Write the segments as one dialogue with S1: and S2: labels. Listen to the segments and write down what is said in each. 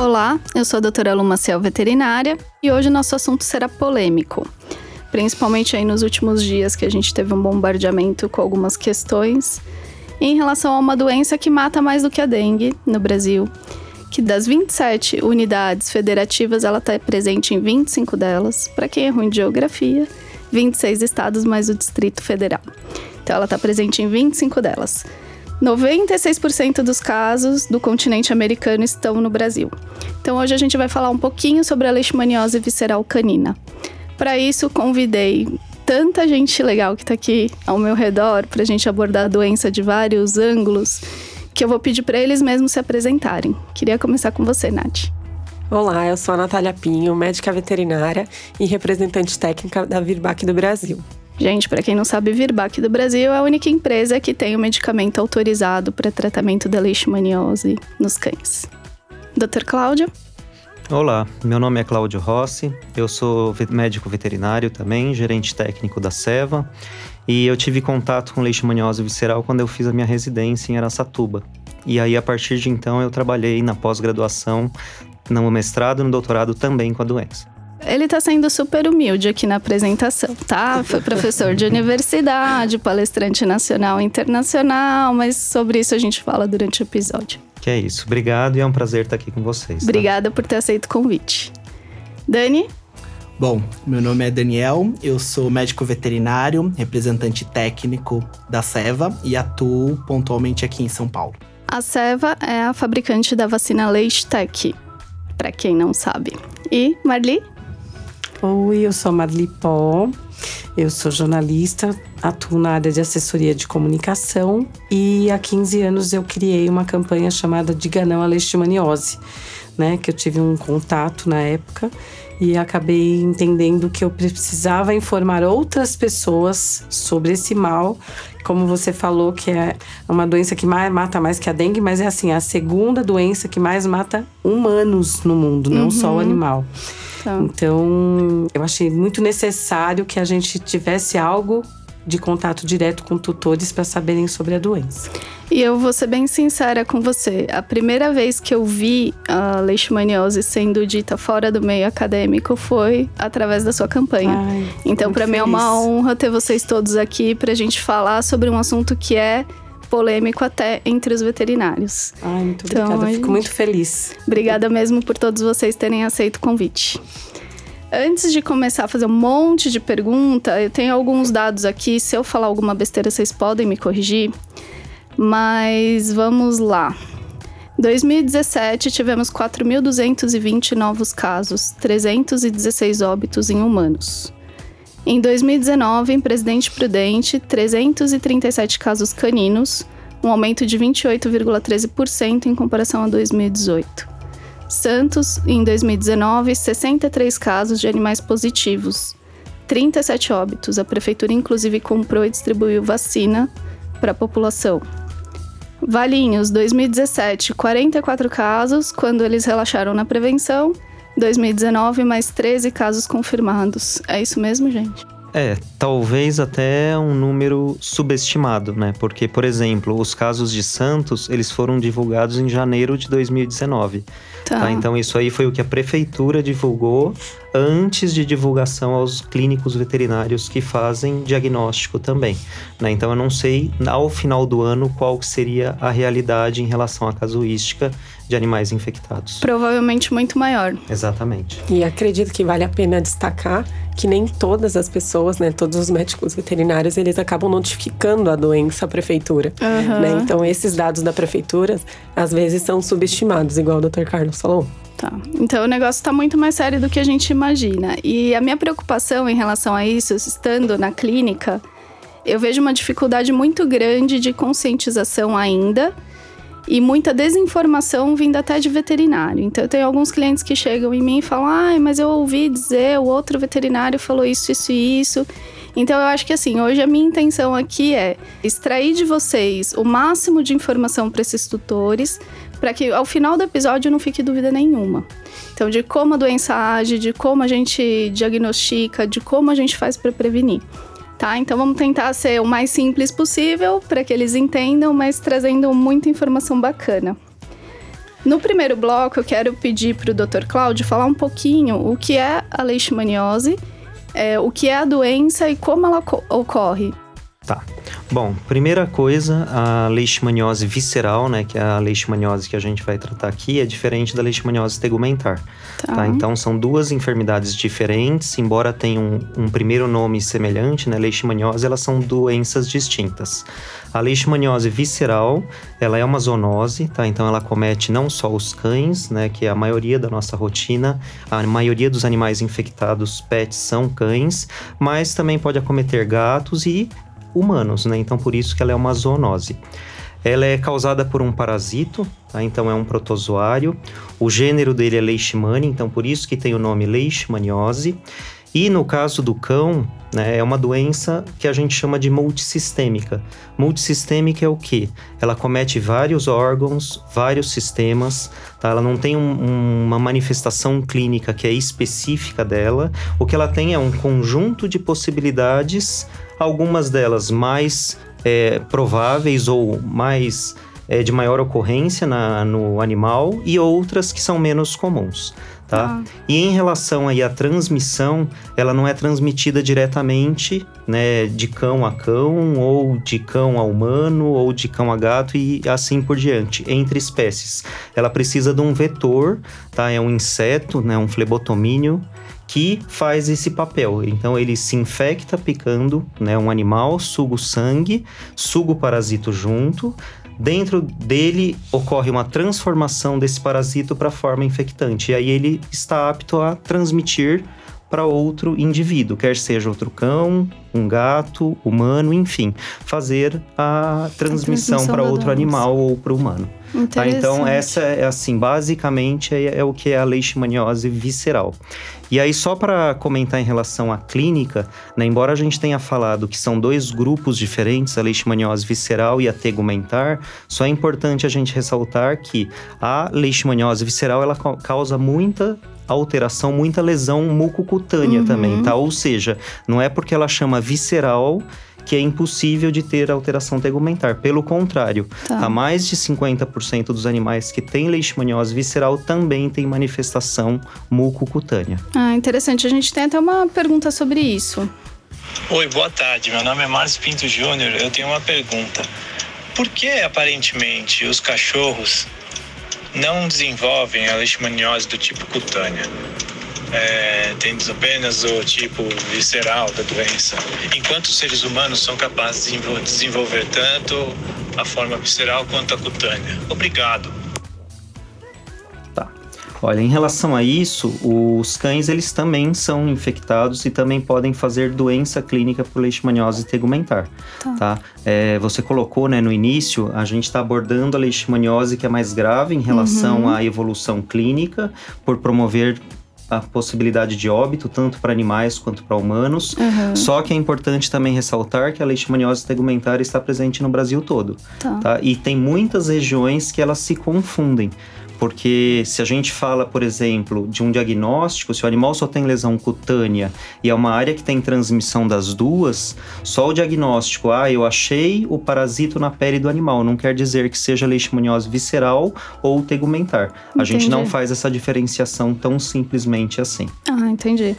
S1: Olá, eu sou a doutora Luma Ciel, veterinária, e hoje nosso assunto será polêmico. Principalmente aí nos últimos dias que a gente teve um bombardeamento com algumas questões em relação a uma doença que mata mais do que a dengue no Brasil, que das 27 unidades federativas, ela está presente em 25 delas, para quem é ruim de geografia, 26 estados mais o Distrito Federal. Então ela está presente em 25 delas. 96% dos casos do continente americano estão no Brasil. Então hoje a gente vai falar um pouquinho sobre a leishmaniose visceral canina. Para isso, convidei tanta gente legal que está aqui ao meu redor para a gente abordar a doença de vários ângulos, que eu vou pedir para eles mesmos se apresentarem. Queria começar com você, Nath.
S2: Olá, eu sou a Natália Pinho, médica veterinária e representante técnica da Virbac do Brasil.
S1: Gente, para quem não sabe, Virbac do Brasil é a única empresa que tem o medicamento autorizado para tratamento da leishmaniose nos cães. Dr. Cláudio?
S3: Olá, meu nome é Cláudio Rossi, eu sou médico veterinário também, gerente técnico da Seva, e eu tive contato com leishmaniose visceral quando eu fiz a minha residência em Aracatuba. E aí, a partir de então, eu trabalhei na pós-graduação, no mestrado e no doutorado também com a doença.
S1: Ele tá sendo super humilde aqui na apresentação, tá? Foi professor de universidade, palestrante nacional e internacional, mas sobre isso a gente fala durante o episódio.
S3: Que é isso. Obrigado e é um prazer estar aqui com vocês. Tá?
S1: Obrigada por ter aceito o convite. Dani?
S4: Bom, meu nome é Daniel, eu sou médico veterinário, representante técnico da Seva e atuo pontualmente aqui em São Paulo.
S1: A Seva é a fabricante da vacina Leishtec, para quem não sabe. E Marli?
S5: Oi, eu sou a Marli Pó, eu sou jornalista, atuo na área de assessoria de comunicação e há 15 anos eu criei uma campanha chamada Diga Não à Leishmaniose, né, que eu tive um contato na época e acabei entendendo que eu precisava informar outras pessoas sobre esse mal. Como você falou, que é uma doença que mais, mata mais que a dengue, mas é assim, a segunda doença que mais mata humanos no mundo, não uhum. só o animal. Tá. Então, eu achei muito necessário que a gente tivesse algo de contato direto com tutores para saberem sobre a doença.
S1: E eu vou ser bem sincera com você. A primeira vez que eu vi a leishmaniose sendo dita fora do meio acadêmico foi através da sua campanha. Ai, então, para mim é uma honra ter vocês todos aqui para a gente falar sobre um assunto que é polêmico até entre os veterinários.
S5: Ai, muito então, obrigada. Fico muito feliz.
S1: Obrigada mesmo por todos vocês terem aceito o convite. Antes de começar a fazer um monte de pergunta, eu tenho alguns dados aqui. Se eu falar alguma besteira, vocês podem me corrigir. Mas vamos lá. 2017 tivemos 4.220 novos casos, 316 óbitos em humanos. Em 2019, em Presidente Prudente, 337 casos caninos, um aumento de 28,13% em comparação a 2018. Santos, em 2019, 63 casos de animais positivos, 37 óbitos. A prefeitura, inclusive, comprou e distribuiu vacina para a população. Valinhos, 2017, 44 casos, quando eles relaxaram na prevenção, 2019, mais 13 casos confirmados. É isso mesmo, gente?
S3: É, talvez até um número subestimado, né? Porque, por exemplo, os casos de Santos, eles foram divulgados em janeiro de 2019. Tá. tá. Então, isso aí foi o que a prefeitura divulgou antes de divulgação aos clínicos veterinários que fazem diagnóstico também. Né? Então, eu não sei, ao final do ano, qual seria a realidade em relação à casuística de animais infectados.
S1: Provavelmente muito maior.
S3: Exatamente.
S2: E acredito que vale a pena destacar que nem todas as pessoas, né, todos os médicos veterinários, eles acabam notificando a doença à prefeitura. Uhum. Né? Então, esses dados da prefeitura, às vezes, são subestimados, igual o Dr. Carlos falou.
S1: Tá. Então o negócio está muito mais sério do que a gente imagina. E a minha preocupação em relação a isso, estando na clínica, eu vejo uma dificuldade muito grande de conscientização ainda e muita desinformação vindo até de veterinário. Então, eu tenho alguns clientes que chegam em mim e falam: ai, mas eu ouvi dizer, o outro veterinário falou isso, isso e isso. Então, eu acho que assim, hoje a minha intenção aqui é extrair de vocês o máximo de informação para esses tutores, para que ao final do episódio não fique dúvida nenhuma. Então, de como a doença age, de como a gente diagnostica, de como a gente faz para prevenir tá? Então vamos tentar ser o mais simples possível para que eles entendam, mas trazendo muita informação bacana. No primeiro bloco, eu quero pedir para o Dr. Cláudio falar um pouquinho o que é a leishmaniose, é, o que é a doença e como ela ocorre.
S3: Tá. Bom, primeira coisa, a leishmaniose visceral, né, que é a leishmaniose que a gente vai tratar aqui, é diferente da leishmaniose tegumentar. Tá. tá? Então, são duas enfermidades diferentes, embora tenham um, um primeiro nome semelhante, né, leishmaniose, elas são doenças distintas. A leishmaniose visceral, ela é uma zoonose, tá? Então, ela comete não só os cães, né, que é a maioria da nossa rotina, a maioria dos animais infectados pets são cães, mas também pode acometer gatos e humanos, né? Então por isso que ela é uma zoonose. Ela é causada por um parasito, tá? então é um protozoário. O gênero dele é Leishmania, então por isso que tem o nome Leishmaniose. E no caso do cão, né, é uma doença que a gente chama de multissistêmica. Multissistêmica é o quê? Ela comete vários órgãos, vários sistemas, tá? Ela não tem um, uma manifestação clínica que é específica dela. O que ela tem é um conjunto de possibilidades algumas delas mais é, prováveis ou mais é, de maior ocorrência na, no animal e outras que são menos comuns. Tá? Ah. E em relação aí à transmissão, ela não é transmitida diretamente, né, de cão a cão, ou de cão a humano, ou de cão a gato e assim por diante, entre espécies. Ela precisa de um vetor, tá? É um inseto, né, um flebotomínio, que faz esse papel. Então ele se infecta picando né, um animal, suga o sangue, suga o parasito junto. Dentro dele ocorre uma transformação desse parasito para a forma infectante. E aí ele está apto a transmitir para outro indivíduo, quer seja outro cão, um gato, humano, enfim, fazer a transmissão para outro animal ou para o humano. Tá? Então, essa é assim, basicamente é, é, o que é a leishmaniose visceral. E aí, só para comentar em relação à clínica, né, embora a gente tenha falado que são dois grupos diferentes, a leishmaniose visceral e a tegumentar, só é importante a gente ressaltar que a leishmaniose visceral ela causa muita alteração, muita lesão mucocutânea uhum. também, tá? Ou seja, não é porque ela chama visceral que é impossível de ter alteração tegumentar. Pelo contrário, tá. a mais de 50% dos animais que têm leishmaniose visceral também tem manifestação mucocutânea.
S1: Ah, interessante. A gente tem até uma pergunta sobre isso.
S6: Oi, boa tarde. Meu nome é Márcio Pinto Júnior. Eu tenho uma pergunta. Por que aparentemente os cachorros não desenvolvem a leishmaniose do tipo cutânea, é, tendo apenas o tipo visceral da doença, enquanto os seres humanos são capazes de desenvolver tanto a forma visceral quanto a cutânea. Obrigado.
S3: Olha, em relação a isso, os cães eles também são infectados e também podem fazer doença clínica por leishmaniose tegumentar, tá? tá? É, você colocou, né, no início, a gente está abordando a leishmaniose que é mais grave em relação uhum. à evolução clínica, por promover a possibilidade de óbito, tanto para animais quanto para humanos. Uhum. Só que é importante também ressaltar que a leishmaniose tegumentar está presente no Brasil todo. Tá. tá? E tem muitas regiões que elas se confundem. Porque se a gente fala, por exemplo, de um diagnóstico, se o animal só tem lesão cutânea e é uma área que tem transmissão das duas, só o diagnóstico, ah, eu achei o parasito na pele do animal, não quer dizer que seja leishmaniose visceral ou tegumentar. A gente não faz essa diferenciação tão simplesmente assim.
S1: Ah, entendi.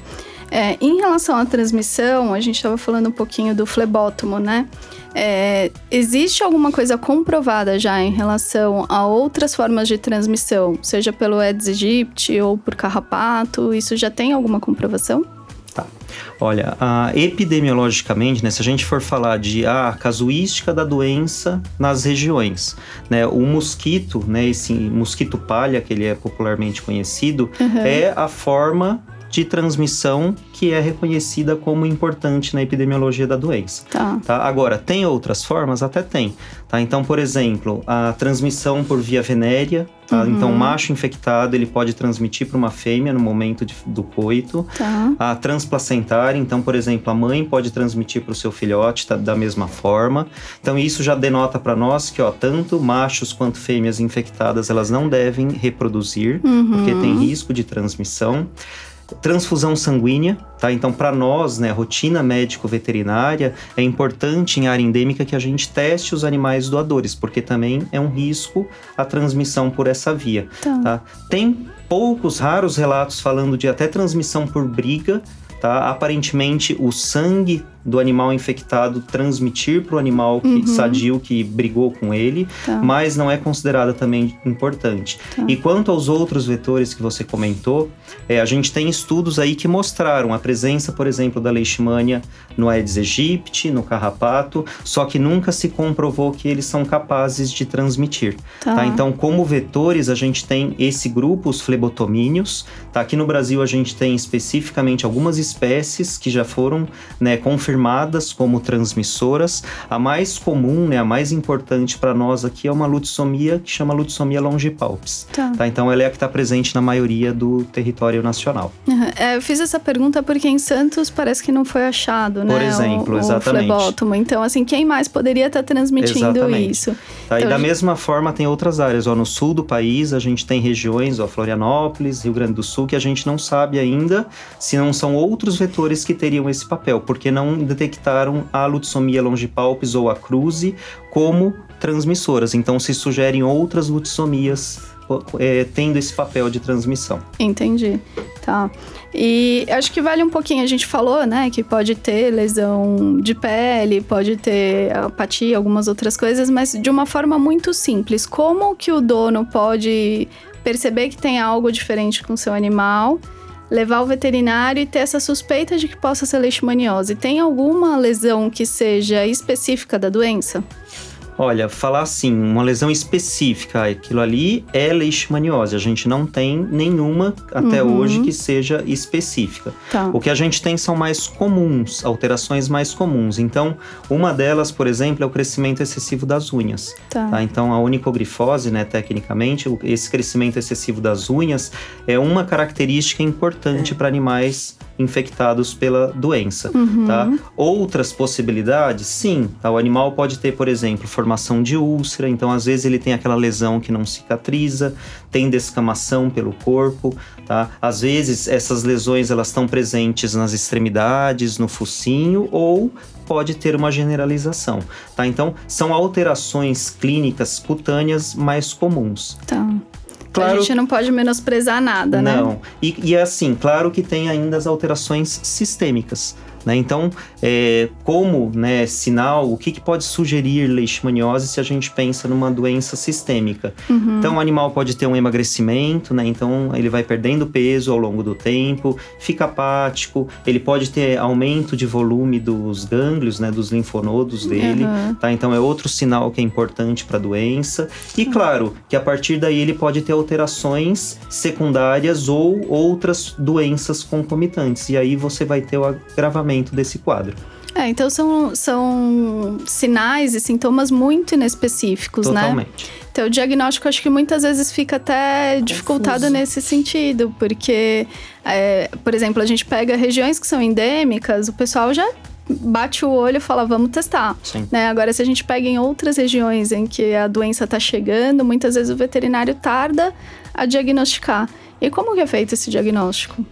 S1: É, em relação à transmissão, a gente estava falando um pouquinho do flebótomo, né? É, existe alguma coisa comprovada já em relação a outras formas de transmissão, seja pelo Aedes aegypti ou por carrapato? Isso já tem alguma comprovação?
S3: Tá. Olha, epidemiologicamente, né, se a gente for falar de a ah, casuística da doença nas regiões, né, o mosquito, né, esse mosquito palha, que ele é popularmente conhecido, uhum. é a forma de transmissão que é reconhecida como importante na epidemiologia da doença. Tá. tá. Agora, tem outras formas? Até tem. Tá? Então, por exemplo, a transmissão por via venérea. Tá? Uhum. Então, o macho infectado ele pode transmitir para uma fêmea no momento de, do coito. Tá. A transplacentária, então, por exemplo, a mãe pode transmitir para o seu filhote tá, da mesma forma. Então, isso já denota para nós que, ó, tanto machos quanto fêmeas infectadas elas não devem reproduzir, uhum. porque tem risco de transmissão. Transfusão sanguínea, tá? Então, para nós, né, rotina médico-veterinária, é importante em área endêmica que a gente teste os animais doadores, porque também é um risco a transmissão por essa via, tá? tá? Tem poucos raros relatos falando de até transmissão por briga, tá? Aparentemente, o sangue do animal infectado transmitir para o animal que, uhum. sadio que brigou com ele, tá. mas não é considerada também importante. Tá. E quanto aos outros vetores que você comentou, é, a gente tem estudos aí que mostraram a presença, por exemplo, da leishmania no Aedes aegypti, no carrapato, só que nunca se comprovou que eles são capazes de transmitir. Tá. tá? Então, como vetores, a gente tem esse grupo, os flebotomíneos. Tá? Aqui no Brasil, a gente tem especificamente algumas espécies que já foram né, confirmadas confirmadas como transmissoras. A mais comum, né, a mais importante para nós aqui é uma lutissomia que chama lutissomia longipalpis. Tá. tá. Então ela é a que está presente na maioria do território nacional.
S1: Uhum. É, eu fiz essa pergunta porque em Santos parece que não foi achado, né?
S3: Por exemplo, o, exatamente.
S1: O então, assim, quem mais poderia estar tá transmitindo
S3: exatamente.
S1: isso?
S3: Tá, então, e da gente... mesma forma tem outras áreas. Ó, no sul do país a gente tem regiões, ó, Florianópolis, Rio Grande do Sul, que a gente não sabe ainda se não são outros vetores que teriam esse papel, porque não detectaram a lutissomia longipalpis ou a cruze como transmissoras. Então se sugerem outras lutissomias é, tendo esse papel de transmissão.
S1: Entendi. Tá. E acho que vale um pouquinho, a gente falou, né, que pode ter lesão de pele, pode ter apatia, algumas outras coisas, mas de uma forma muito simples. Como que o dono pode perceber que tem algo diferente com o seu animal? Levar o veterinário e ter essa suspeita de que possa ser leishmaniose. Tem alguma lesão que seja específica da doença?
S3: Olha, falar assim, uma lesão específica, aquilo ali é leishmaniose. A gente não tem nenhuma até uhum. hoje que seja específica. Tá. O que a gente tem são mais comuns, alterações mais comuns. Então, uma delas, por exemplo, é o crescimento excessivo das unhas. Tá. Tá? Então, a onicogrifose, né, tecnicamente, esse crescimento excessivo das unhas é uma característica importante é. para animais infectados pela doença, uhum. tá? Outras possibilidades, sim, tá? O animal pode ter, por exemplo, formação de úlcera, então às vezes ele tem aquela lesão que não cicatriza, tem descamação pelo corpo, tá? Às vezes essas lesões elas estão presentes nas extremidades, no focinho ou pode ter uma generalização, tá? Então são alterações clínicas cutâneas mais comuns.
S1: Tá. Claro, a gente não pode menosprezar nada,
S3: não. né? Não. E, e assim, claro que tem ainda as alterações sistêmicas. Né? Então, é, como né, sinal, o que, que, pode sugerir leishmaniose se a gente pensa numa doença sistêmica? Uhum. Então, o animal pode ter um emagrecimento, né? então ele vai perdendo peso ao longo do tempo, fica apático, ele pode ter aumento de volume dos gânglios, né, dos linfonodos dele, uhum. tá? Então, é outro sinal que é importante para a doença. E, claro, que a partir daí ele pode ter alterações secundárias ou outras doenças concomitantes. E aí você vai ter o agravamento desse quadro.
S1: É, então são, são sinais e sintomas muito inespecíficos,
S3: Totalmente. né? Totalmente.
S1: Então, o diagnóstico acho que muitas vezes fica até Confuso. dificultado nesse sentido, porque, é, por exemplo, a gente pega regiões que são endêmicas, o pessoal já bate o olho e fala, vamos testar. Né? Agora, se a gente pega em outras regiões em que a doença está chegando, muitas vezes o veterinário tarda a diagnosticar. E como que é feito esse diagnóstico?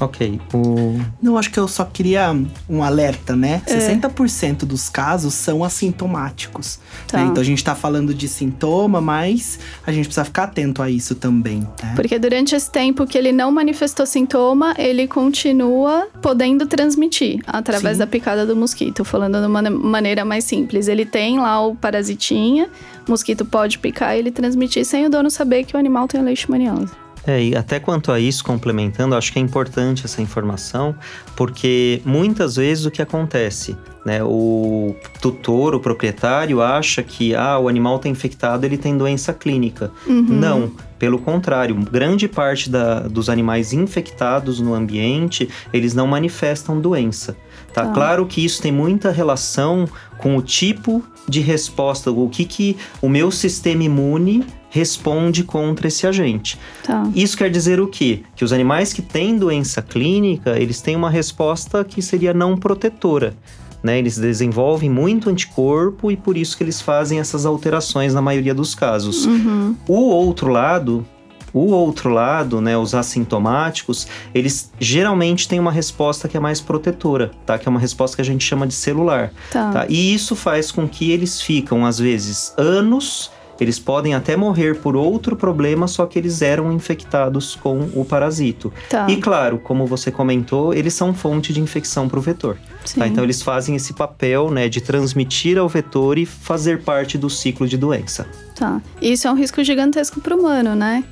S3: Ok. O...
S4: Não, acho que eu só queria um alerta, né? É. 60% dos casos são assintomáticos. Tá. Né? Então a gente tá falando de sintoma, mas a gente precisa ficar atento a isso também. Né?
S1: Porque durante esse tempo que ele não manifestou sintoma, ele continua podendo transmitir através Sim. da picada do mosquito. Falando de uma maneira mais simples. Ele tem lá o parasitinha, o mosquito pode picar e ele transmitir sem o dono saber que o animal tem leishmaniose.
S3: É, e até quanto a isso, complementando, acho que é importante essa informação, porque muitas vezes o que acontece, né, o tutor, o proprietário acha que ah, o animal está infectado, ele tem doença clínica. Uhum. Não, pelo contrário, grande parte da, dos animais infectados no ambiente, eles não manifestam doença. Tá? tá? Claro que isso tem muita relação com o tipo de resposta, o que, que o meu sistema imune responde contra esse agente. Tá. Isso quer dizer o quê? Que os animais que têm doença clínica, eles têm uma resposta que seria não protetora. Né? Eles desenvolvem muito anticorpo e por isso que eles fazem essas alterações na maioria dos casos. Uhum. O outro lado, O outro lado, né, os assintomáticos, eles geralmente têm uma resposta que é mais protetora, tá? Que é uma resposta que a gente chama de celular. Tá. tá? E isso faz com que eles ficam, às vezes, anos eles podem até morrer por outro problema, só que eles eram infectados com o parasito. Tá. E claro, como você comentou, eles são fonte de infecção para o vetor. Tá? Então eles fazem esse papel né, de transmitir ao vetor e fazer parte do ciclo de doença.
S1: Tá. Isso é um risco gigantesco para o humano, né?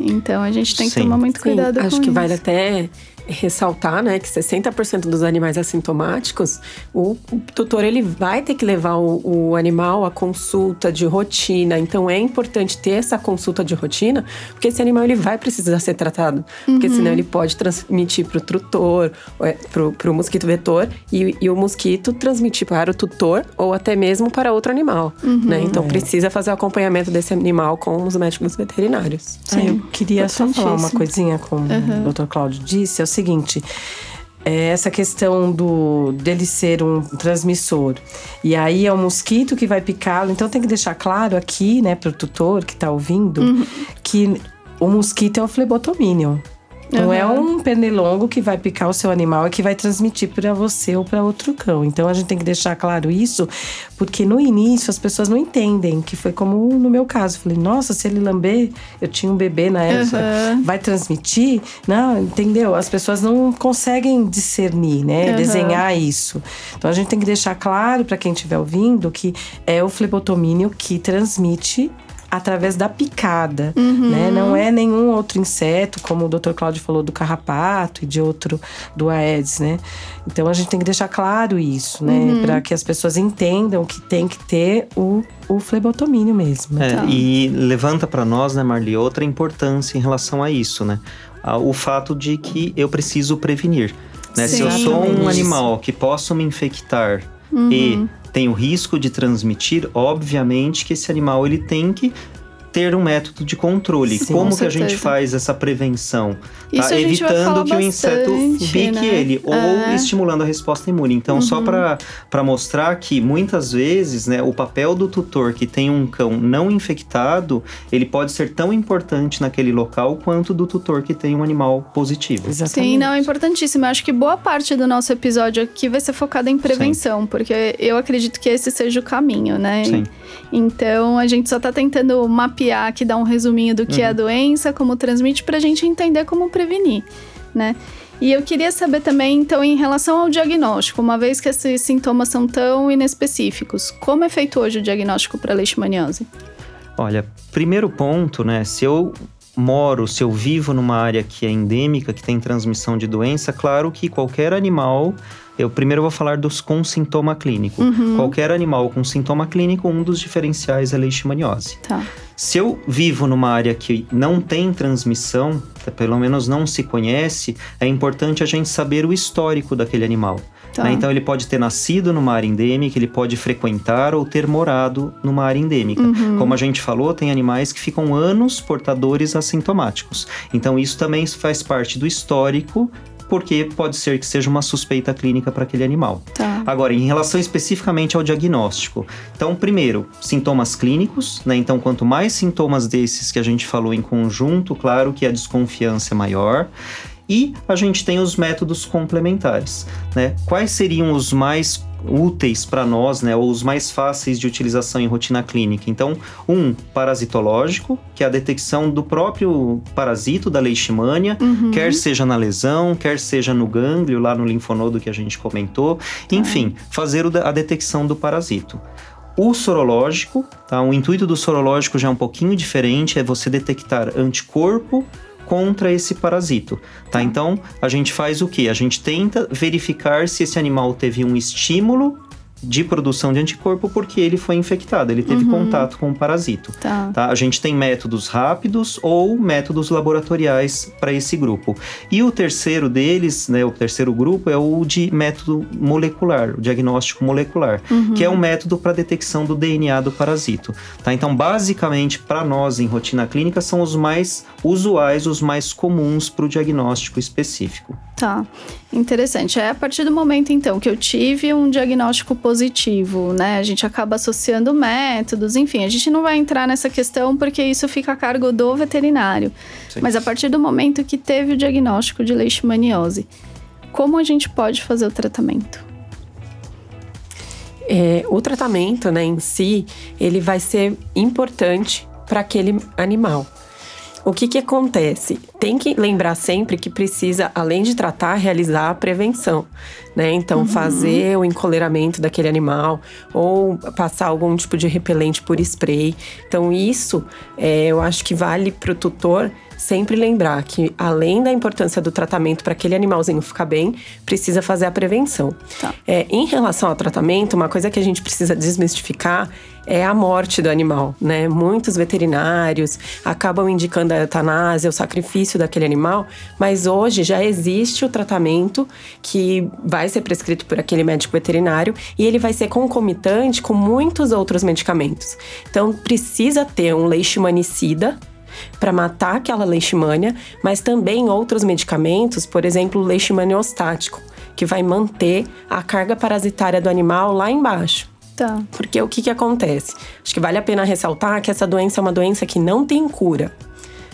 S1: Então a gente tem que Sim. tomar muito cuidado Sim,
S2: acho
S1: com
S2: que
S1: isso.
S2: vale até ressaltar, né, que 60% dos animais assintomáticos, o, o, tutor ele vai ter que levar o, o, animal à consulta de rotina. Então é importante ter essa consulta de rotina, porque esse animal ele vai precisar ser tratado, porque uhum. senão ele pode transmitir para o tutor, é, para o mosquito vetor e, e, o mosquito transmitir para o tutor ou até mesmo para outro animal, uhum. né? Então precisa fazer o acompanhamento desse animal com os médicos veterinários.
S5: Sim, eu queria só falar uma coisinha como uhum. o Dr. Cláudio disse, é o seguinte, é essa questão do dele ser um transmissor. E aí é o mosquito que vai picá-lo. Então tem que deixar claro aqui, né, para o tutor que está ouvindo, uhum. que o mosquito é o flebotominium. Não uhum. é um pernilongo que vai picar o seu animal e que vai transmitir para você ou para outro cão. Então a gente tem que deixar claro isso, porque no início as pessoas não entendem, que foi como no meu caso. falei, nossa, se ele lamber, eu tinha um bebê na época, uhum. vai transmitir? Não, entendeu? As pessoas não conseguem discernir, né? Uhum. Desenhar isso. Então a gente tem que deixar claro para quem estiver ouvindo que é o flebotomínio que transmite através da picada, uhum. né? Não é nenhum outro inseto, como o Dr. Cláudio falou do carrapato e de outro do Aedes, né? Então a gente tem que deixar claro isso, né? Uhum. Para que as pessoas entendam que tem que ter o, o flebotomínio mesmo.
S3: É, E levanta para nós, né, Marli, outra importância em relação a isso, né? O fato de que eu preciso prevenir. Né? Se eu sou um animal que posso me infectar uhum. e tem o risco de transmitir, obviamente que esse animal ele tem que ter um método de controle. Sim, Como que a gente faz essa prevenção? Tá? Evitando que o inseto pique né? ele ou é. estimulando a resposta imune. Então, uhum. só para mostrar que muitas vezes, né, o papel do tutor que tem um cão não infectado, ele pode ser tão importante naquele local quanto do tutor que tem um animal positivo.
S1: Exatamente. Sim, não, é importantíssimo. Eu acho que boa parte do nosso episódio aqui vai ser focada em prevenção, Sim. porque eu acredito que esse seja o caminho, né? Sim. Então, a gente só está tentando mapear mapear aqui, dar um resuminho do que uhum. é a doença, como transmite, para a gente entender como prevenir, né? E eu queria saber também, então, em relação ao diagnóstico, uma vez que esses sintomas são tão inespecíficos, como é feito hoje o diagnóstico para leishmaniose?
S3: Olha, primeiro ponto, né? Se eu moro, se eu vivo numa área que é endêmica, que tem transmissão de doença, claro que qualquer animal eu primeiro vou falar dos com sintoma clínico. Uhum. Qualquer animal com sintoma clínico, um dos diferenciais é leishmaniose. Tá. Se eu vivo numa área que não tem transmissão, pelo menos não se conhece, é importante a gente saber o histórico daquele animal. Tá. Né? Então ele pode ter nascido numa área endêmica, ele pode frequentar ou ter morado numa área endêmica. Uhum. Como a gente falou, tem animais que ficam anos portadores assintomáticos. Então isso também faz parte do histórico porque pode ser que seja uma suspeita clínica para aquele animal. Tá. Agora, em relação especificamente ao diagnóstico, então, primeiro, sintomas clínicos, né? Então, quanto mais sintomas desses que a gente falou em conjunto, claro que a desconfiança é maior. E a gente tem os métodos complementares, né? Quais seriam os mais úteis para nós, né, ou os mais fáceis de utilização em rotina clínica. Então, um parasitológico, que é a detecção do próprio parasito da leishmania, uhum. quer seja na lesão, quer seja no gânglio, lá no linfonodo que a gente comentou, tá. enfim, fazer a detecção do parasito. O sorológico, tá? O intuito do sorológico já é um pouquinho diferente, é você detectar anticorpo contra esse parasito, tá? tá? Então, a gente faz o que? A gente tenta verificar se esse animal teve um estímulo de produção de anticorpo porque ele foi infectado, ele teve uhum. contato com o parasito. Tá. tá. A gente tem métodos rápidos ou métodos laboratoriais para esse grupo. E o terceiro deles, né, o terceiro grupo é o de método molecular, o diagnóstico molecular, uhum. que é um método para detecção do DNA do parasito. Tá? Então, basicamente, para nós em rotina clínica são os mais usuais, os mais comuns para o diagnóstico específico.
S1: Tá, interessante. É a partir do momento então que eu tive um diagnóstico positivo positivo, né? A gente acaba associando métodos, enfim, a gente não vai entrar nessa questão porque isso fica a cargo do veterinário. Sim. Mas a partir do momento que teve o diagnóstico de leishmaniose, como a gente pode fazer o tratamento?
S2: É, o tratamento, né, em si, ele vai ser importante para aquele animal. O que que acontece? Tem que lembrar sempre que precisa, além de tratar, realizar a prevenção, né? Então, uhum. fazer o encoleiramento daquele animal ou passar algum tipo de repelente por spray. Então, isso é, eu acho que vale para o tutor sempre lembrar que, além da importância do tratamento para aquele animalzinho ficar bem, precisa fazer a prevenção. Tá. É, em relação ao tratamento, uma coisa que a gente precisa desmistificar é a morte do animal, né? Muitos veterinários acabam indicando a eutanásia, o sacrifício daquele animal, mas hoje já existe o tratamento que vai ser prescrito por aquele médico veterinário e ele vai ser concomitante com muitos outros medicamentos. Então precisa ter um leishmanicida para matar aquela leishmania, mas também outros medicamentos, por exemplo, o leishmaniostático, que vai manter a carga parasitária do animal lá embaixo.
S1: Tá.
S2: Porque o que, que acontece? Acho que vale a pena ressaltar que essa doença é uma doença que não tem cura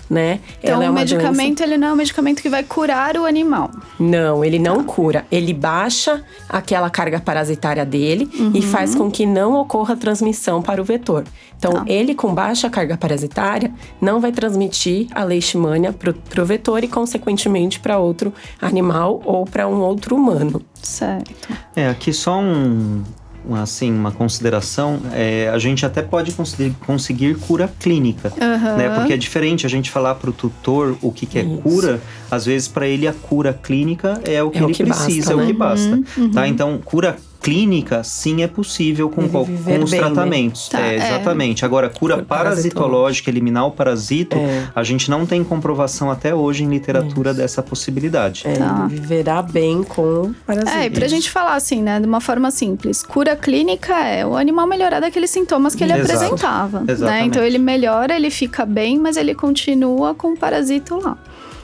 S2: né?
S1: Então,
S2: é
S1: o medicamento, doença... ele não é um medicamento que vai curar o animal.
S2: Não, ele não tá. cura. Ele baixa aquela carga parasitária dele uhum. e faz com que não ocorra transmissão para o vetor. Então, tá. ele com baixa carga parasitária não vai transmitir a leishmania para o vetor e, consequentemente, para outro animal ou para um outro humano.
S1: Certo.
S3: É, aqui só um assim, uma consideração, é, a gente até pode conseguir, conseguir cura clínica, uhum. né? Porque é diferente a gente falar para o tutor o que, que é Isso. cura, às vezes para ele a cura clínica é o que é ele o que precisa, basta, né? é o que né? basta, uhum. tá? Uhum. Então, cura clínica, sim, é possível com, com os bem, né? tratamentos. Né? Tá, é, exatamente. É. Agora, cura parasitológica, eliminar o parasito, é. a gente não tem comprovação até hoje em literatura Isso. dessa possibilidade.
S5: É, tá. Viverá bem com
S1: parasito. É, e pra gente falar assim, né, de uma forma simples, cura clínica é o animal melhorar daqueles sintomas que ele Exato. apresentava. Exatamente. Né? Então ele melhora, ele fica bem, mas ele continua com o parasito lá.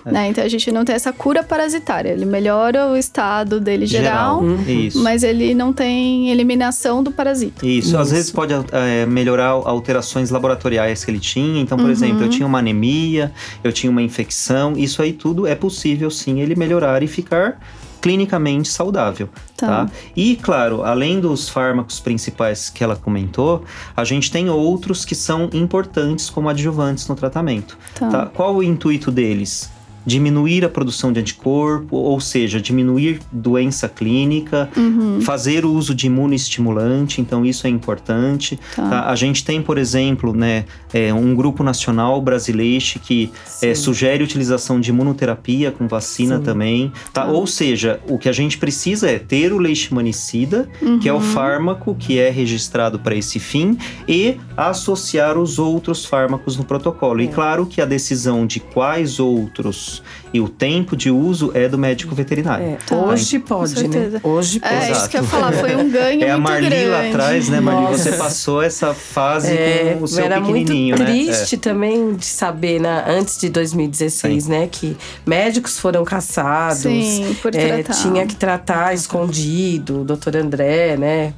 S1: Né? Então a gente não tem essa cura parasitária. Ele melhora o estado dele geral, geral. Uhum. mas ele não tem eliminação do parasita.
S3: Isso. Isso. Às vezes pode é, melhorar alterações laboratoriais que ele tinha. Então, por uhum. exemplo, eu tinha uma anemia, eu tinha uma infecção. Isso aí tudo é possível sim ele melhorar e ficar clinicamente saudável, tá. tá. E claro, além dos fármacos principais que ela comentou, a gente tem outros que são importantes como adjuvantes no tratamento. Tá. tá? Qual o intuito deles? Diminuir a produção de anticorpo, ou seja, diminuir doença clínica, uhum. fazer o uso de imunoestimulante, então isso é importante. Tá. Tá? A gente tem, por exemplo, né, é, um grupo nacional brasileiro que é, sugere utilização de imunoterapia com vacina Sim. também. Tá? Ou seja, o que a gente precisa é ter o leishmanicida, uhum. que é o uhum. fármaco que é registrado para esse fim, e associar os outros fármacos no protocolo. É. E claro que a decisão de quais outros e o tempo de uso é do médico veterinário. É,
S5: tá. Hoje pode, né? Hoje
S1: pode. É, isso que eu ia falar, foi um ganho
S3: É
S1: a
S3: Marli
S1: grande.
S3: lá atrás, né, Marli? Você passou essa fase é, com o seu era pequenininho,
S5: muito triste né? também de saber, né, antes de 2016, Sim. né, que médicos foram caçados.
S1: Sim, por é,
S5: Tinha que tratar escondido, o doutor André, né?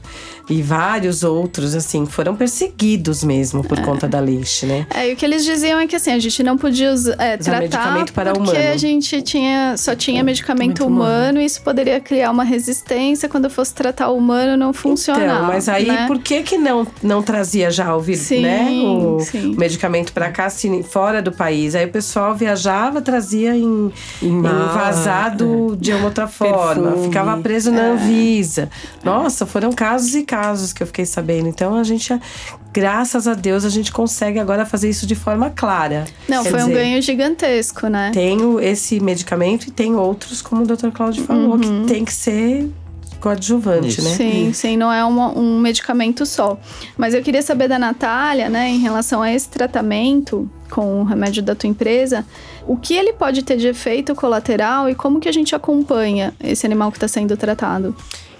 S5: E vários outros, assim, foram perseguidos mesmo por é. conta da leite, né?
S1: É, e o que eles diziam é que assim, a gente não podia usar, é, tratar medicamento para porque humano. a gente tinha, só tinha medicamento humano, humano, e isso poderia criar uma resistência quando fosse tratar o humano não funcionava. Então,
S5: mas aí
S1: né?
S5: por que que não, não trazia já o, sim, né, o, sim. medicamento para cá, assim, fora do país? Aí o pessoal viajava, trazia em, em vazado é. de uma outra forma, Perfume. ficava preso na é. Anvisa. Nossa, foram casos e casos casos que eu fiquei sabendo. Então a gente, graças a Deus, a gente consegue agora fazer isso de forma clara.
S1: Não, Quer foi dizer, um ganho gigantesco, né?
S5: Tenho esse medicamento e tem outros, como o Dr. Claudio falou, uhum. que tem que ser coadjuvante, Isso. né?
S1: Sim, sim, não é uma, um medicamento só. Mas eu queria saber da Natália, né, em relação a esse tratamento com o remédio da tua empresa, o que ele pode ter de efeito colateral e como que a gente acompanha esse animal que está sendo tratado?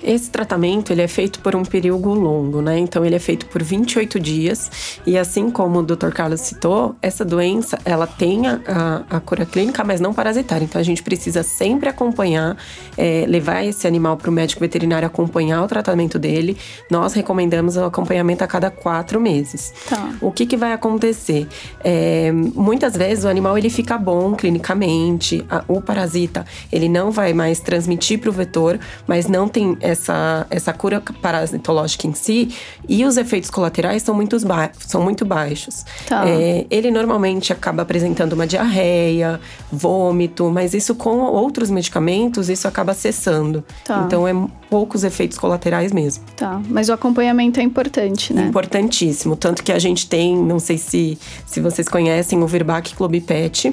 S2: Esse tratamento ele é feito por um período longo, né? Então ele é feito por 28 dias e assim como o Dr. Carlos citou, essa doença ela tem a, a cura clínica, mas não parasitária. Então a gente precisa sempre acompanhar, é, levar esse animal para o médico veterinário acompanhar o tratamento dele. Nós recomendamos o acompanhamento a cada quatro meses.
S1: Tá.
S2: O que, que vai acontecer? É, muitas vezes o animal ele fica bom clinicamente, a, o parasita ele não vai mais transmitir para o vetor, mas não tem essa, essa cura parasitológica em si e os efeitos colaterais são muito, ba são muito baixos.
S1: Tá.
S2: É, ele normalmente acaba apresentando uma diarreia, vômito, mas isso com outros medicamentos, isso acaba cessando.
S1: Tá.
S2: Então é poucos efeitos colaterais mesmo.
S1: Tá, mas o acompanhamento é importante, né?
S2: Importantíssimo. Tanto que a gente tem, não sei se, se vocês conhecem, o Virbac Club Pet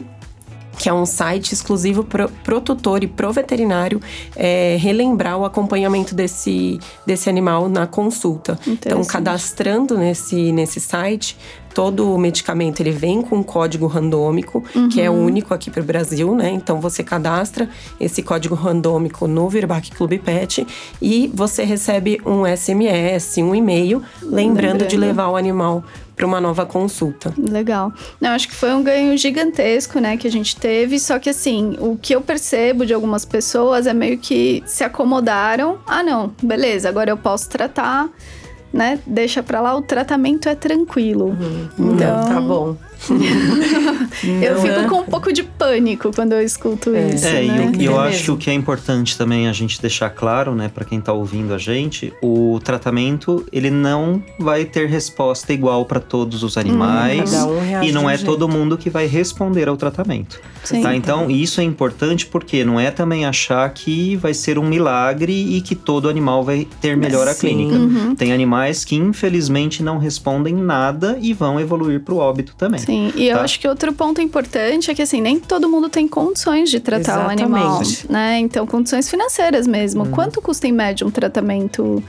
S2: que é um site exclusivo pro, pro tutor e pro veterinário é, relembrar o acompanhamento desse, desse animal na consulta. Então, cadastrando nesse, nesse site, todo o medicamento ele vem com um código randômico, uhum. que é uhum. único aqui para o Brasil, né? Então você cadastra esse código randômico no Virbac Club Pet e você recebe um SMS, um e-mail lembrando, lembrando. de levar o animal para uma nova consulta.
S1: Legal. Não, acho que foi um ganho gigantesco, né, que a gente teve. Só que assim, o que eu percebo de algumas pessoas é meio que se acomodaram. Ah, não, beleza, agora eu posso tratar né? Deixa pra lá, o tratamento é tranquilo.
S2: Uhum. Então, tá bom.
S1: eu fico é. com um pouco de pânico quando eu escuto
S3: é.
S1: isso.
S3: É,
S1: né?
S3: e eu, eu acho que o que é importante também a gente deixar claro, né, para quem tá ouvindo a gente, o tratamento ele não vai ter resposta igual para todos os animais
S2: hum, um
S3: e não é
S2: jeito.
S3: todo mundo que vai responder ao tratamento.
S1: Sim,
S3: tá? Então, isso é importante porque não é também achar que vai ser um milagre e que todo animal vai ter melhora clínica.
S1: Uhum.
S3: Tem animais que infelizmente não respondem nada e vão evoluir para o óbito também.
S1: Sim, e eu
S3: tá?
S1: acho que outro ponto importante é que assim, nem todo mundo tem condições de tratar
S2: Exatamente.
S1: o animal, né? Então, condições financeiras mesmo.
S3: Uhum.
S1: Quanto custa em média um tratamento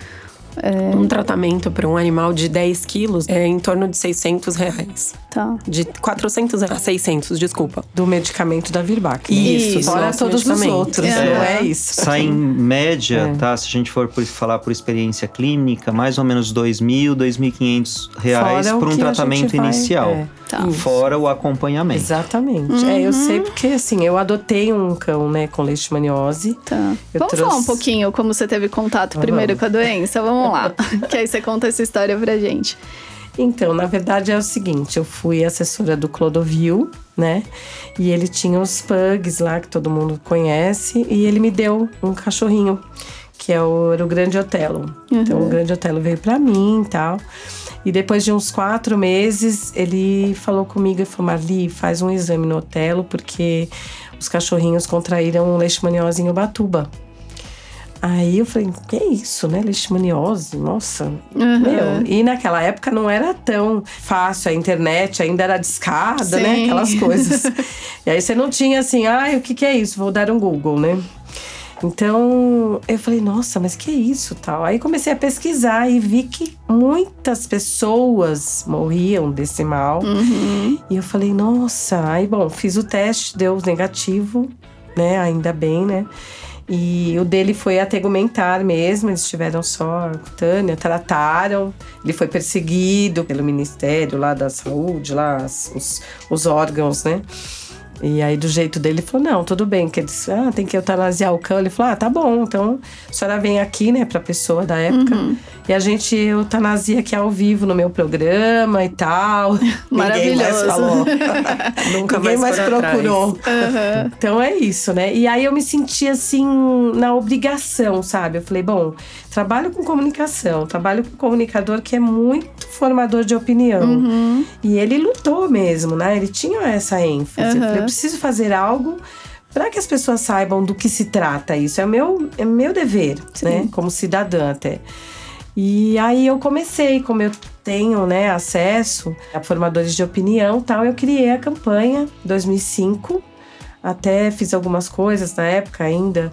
S2: É... Um tratamento para um animal de 10 quilos é em torno de 600 reais.
S1: Tá.
S2: De 400 a 600, desculpa.
S5: Do medicamento da Virbac.
S2: Isso,
S1: Isso.
S5: Fora todos os outros,
S1: É.
S5: não é isso?
S3: Sai em média,
S5: É.
S3: tá? Se a gente for por, falar por experiência clínica, mais ou menos R$ 2.000, 2.500 reais por um tratamento
S5: vai-
S3: inicial.
S5: é.
S1: Tá.
S3: Fora o acompanhamento.
S5: Exatamente. É, eu sei porque, assim, eu adotei um cão, né, com leishmaniose.
S1: Tá.
S5: Eu
S1: Vamos
S5: trouxe-
S1: falar um pouquinho como você teve contato
S5: Ah,
S1: primeiro
S5: vamos.
S1: com a doença? Vamos lá. que aí você conta essa história pra gente.
S5: Então, na verdade é o seguinte, eu fui assessora do Clodovil, né? E ele tinha os pugs lá que todo mundo conhece e ele me deu um cachorrinho, que é o, era o Grande Otelo. Então, o Grande Otelo veio pra mim e tal. E depois de uns quatro meses, ele falou comigo e falou: Marli, faz um exame no Otelo, porque os cachorrinhos contraíram leishmaniose em Ubatuba. Aí eu falei, que é isso, né? Leishmaniose, nossa. Meu, e naquela época não era tão fácil, a internet ainda era discada, né?
S1: Sim.
S5: Aquelas coisas. e aí você não tinha assim, ai, o que, que é isso? Vou dar um Google, né? Então eu falei, nossa, mas que é isso tal? Aí comecei a pesquisar e vi que muitas pessoas morriam desse mal.
S1: Uhum.
S5: E eu falei, nossa, aí bom, fiz o teste, deu negativo, né? Ainda bem, né? E o dele foi ategumentar mesmo, eles tiveram só cutânea, trataram. Ele foi perseguido pelo Ministério lá da Saúde, lá os, os órgãos, né? E aí, do jeito dele, ele falou: não, tudo bem, que eles, ah, tem que eutanasiar o cão. Ele falou: ah, tá bom, então a senhora vem aqui, né, pra pessoa da época, e a gente eutanasia aqui ao vivo no meu programa e tal. Ninguém mais
S1: Maravilhoso.
S5: falou.
S2: Nunca
S5: Ninguém mais
S2: mais
S5: procurou. Então é isso, né? E aí eu me senti assim, na obrigação, sabe? Eu falei, bom, trabalho com comunicação, trabalho com comunicador que é muito formador de opinião.
S1: Uhum.
S5: E ele lutou mesmo, né? Ele tinha essa ênfase. Eu
S1: Uhum.
S5: falei, eu preciso fazer algo para que as pessoas saibam do que se trata isso. É meu, é meu dever, né? Como cidadã até. E aí eu comecei, como eu tenho, né, acesso a formadores de opinião, e tal, eu criei a campanha 2005. Até fiz algumas coisas na época ainda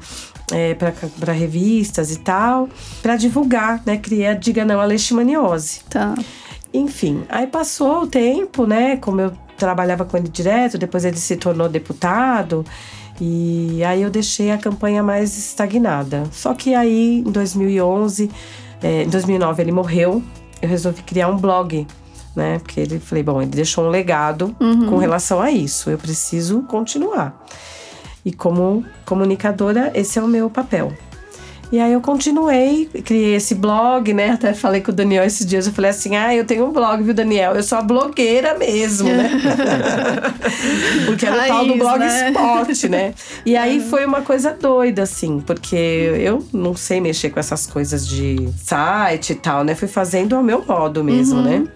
S5: é, para revistas e tal, para divulgar, né? Criei a Diga Não à Leishmaniose.
S1: Tá.
S5: Enfim, aí passou o tempo, né? Como eu trabalhava com ele direto, depois ele se tornou deputado. E aí eu deixei a campanha mais estagnada. Só que aí, em 2011, é, em 2009 ele morreu. Eu resolvi criar um blog, né? Porque ele falei, bom, ele deixou um legado uhum. com relação a isso. Eu preciso continuar. E como comunicadora, esse é o meu papel. E aí eu continuei, criei esse blog, né? Até falei com o Daniel esses dias, eu falei assim: ah, eu tenho um blog, viu, Daniel? Eu sou a blogueira mesmo, né? porque era o tal do blog né? esporte, né? E aí foi uma coisa doida, assim, porque eu não sei mexer com essas coisas de site e tal, né? Fui fazendo ao meu modo mesmo, uhum. né?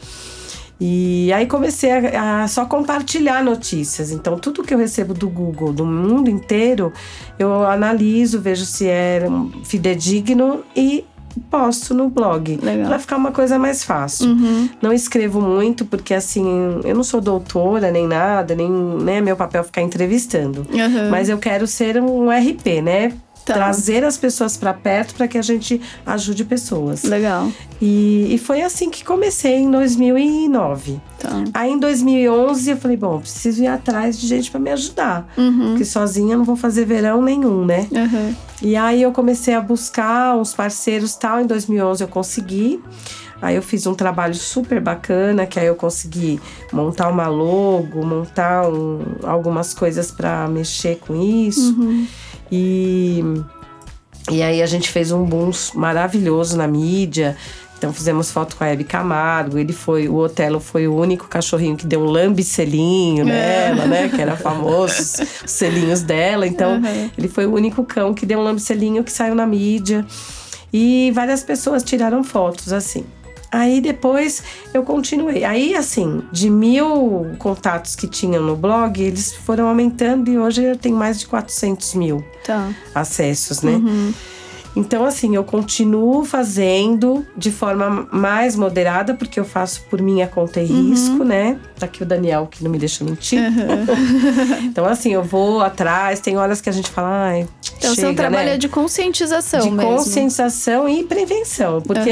S5: E aí comecei a, a, só compartilhar notícias. Então, tudo que eu recebo do Google, do mundo inteiro, eu analiso, vejo se é fidedigno e posto no blog. Para ficar uma coisa mais fácil. Uhum. Não escrevo muito, porque assim, eu não sou doutora nem nada, nem né, meu papel é ficar entrevistando. Uhum. Mas eu quero ser um RP, né? Tá. Trazer as pessoas para perto para que a gente ajude pessoas.
S1: Legal.
S5: E, e, foi assim que comecei em 2009. Tá. Aí em 2011 eu falei, bom, preciso ir atrás de gente para me ajudar. Uhum. Porque sozinha eu não vou fazer verão nenhum, né? Uhum. E aí eu comecei a buscar uns parceiros tal. Em 2011 eu consegui. Aí eu fiz um trabalho super bacana, que aí eu consegui montar uma logo, montar um, algumas coisas para mexer com isso. Uhum. E, e aí a gente fez um boom maravilhoso na mídia. Então fizemos foto com a Hebe Camargo. Ele foi, o Otelo foi o único cachorrinho que deu um lambe-selinho nela, né? Que era famoso, os selinhos dela. Então uhum. ele foi o único cão que deu um lambe-selinho que saiu na mídia. E várias pessoas tiraram fotos assim. Aí depois eu continuei. Aí, assim, de mil contatos que tinham no blog, eles foram aumentando e hoje eu tenho mais de 400 mil tá. acessos, né? Uhum. Então, assim, eu continuo fazendo de forma mais moderada, porque eu faço por minha conta e uhum. risco, né? Tá aqui o Daniel, que não me deixa mentir. Uhum. então, assim, eu vou atrás, tem horas que a gente fala, ai.
S1: Então,
S5: chega,
S1: seu trabalho
S5: né?
S1: é de conscientização,
S5: De
S1: mesmo.
S5: conscientização e prevenção. Porque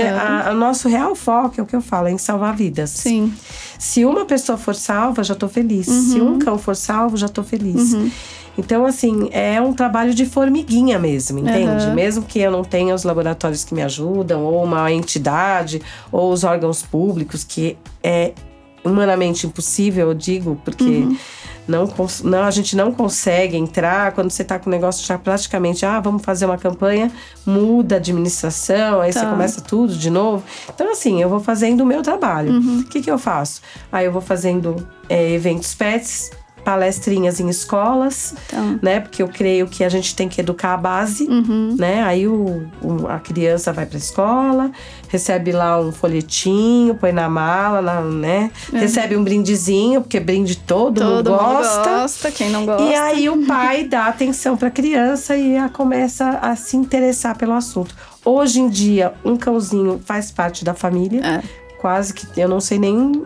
S5: o nosso real foco é o que eu falo, é em salvar vidas.
S1: Sim.
S5: Se uma pessoa for salva, já tô feliz. Uhum. Se um cão for salvo, já tô feliz. Uhum. Então, assim, é um trabalho de formiguinha mesmo, entende? Uhum. Mesmo que eu não tenha os laboratórios que me ajudam, ou uma entidade, ou os órgãos públicos, que é humanamente impossível, eu digo, porque. Não, não, a gente não consegue entrar quando você está com o negócio já praticamente, ah, vamos fazer uma campanha, muda a administração, aí tá. você começa tudo de novo. Então, assim, eu vou fazendo o meu trabalho. Uhum. O uhum. que, que eu faço? Aí eu vou fazendo é, eventos pets, palestrinhas em escolas, então. né? Porque eu creio que a gente tem que educar a base, uhum. né? Aí o, o, a criança vai para a escola, recebe lá um folhetinho, põe na mala, na, né? É. Recebe um brindezinho, porque brinde todo, todo mundo gosta.
S1: Mundo gosta, quem não gosta.
S5: E aí o pai dá atenção para a criança e a começa a se interessar pelo assunto. Hoje em dia, um cãozinho faz parte da família. É quase que eu não sei nem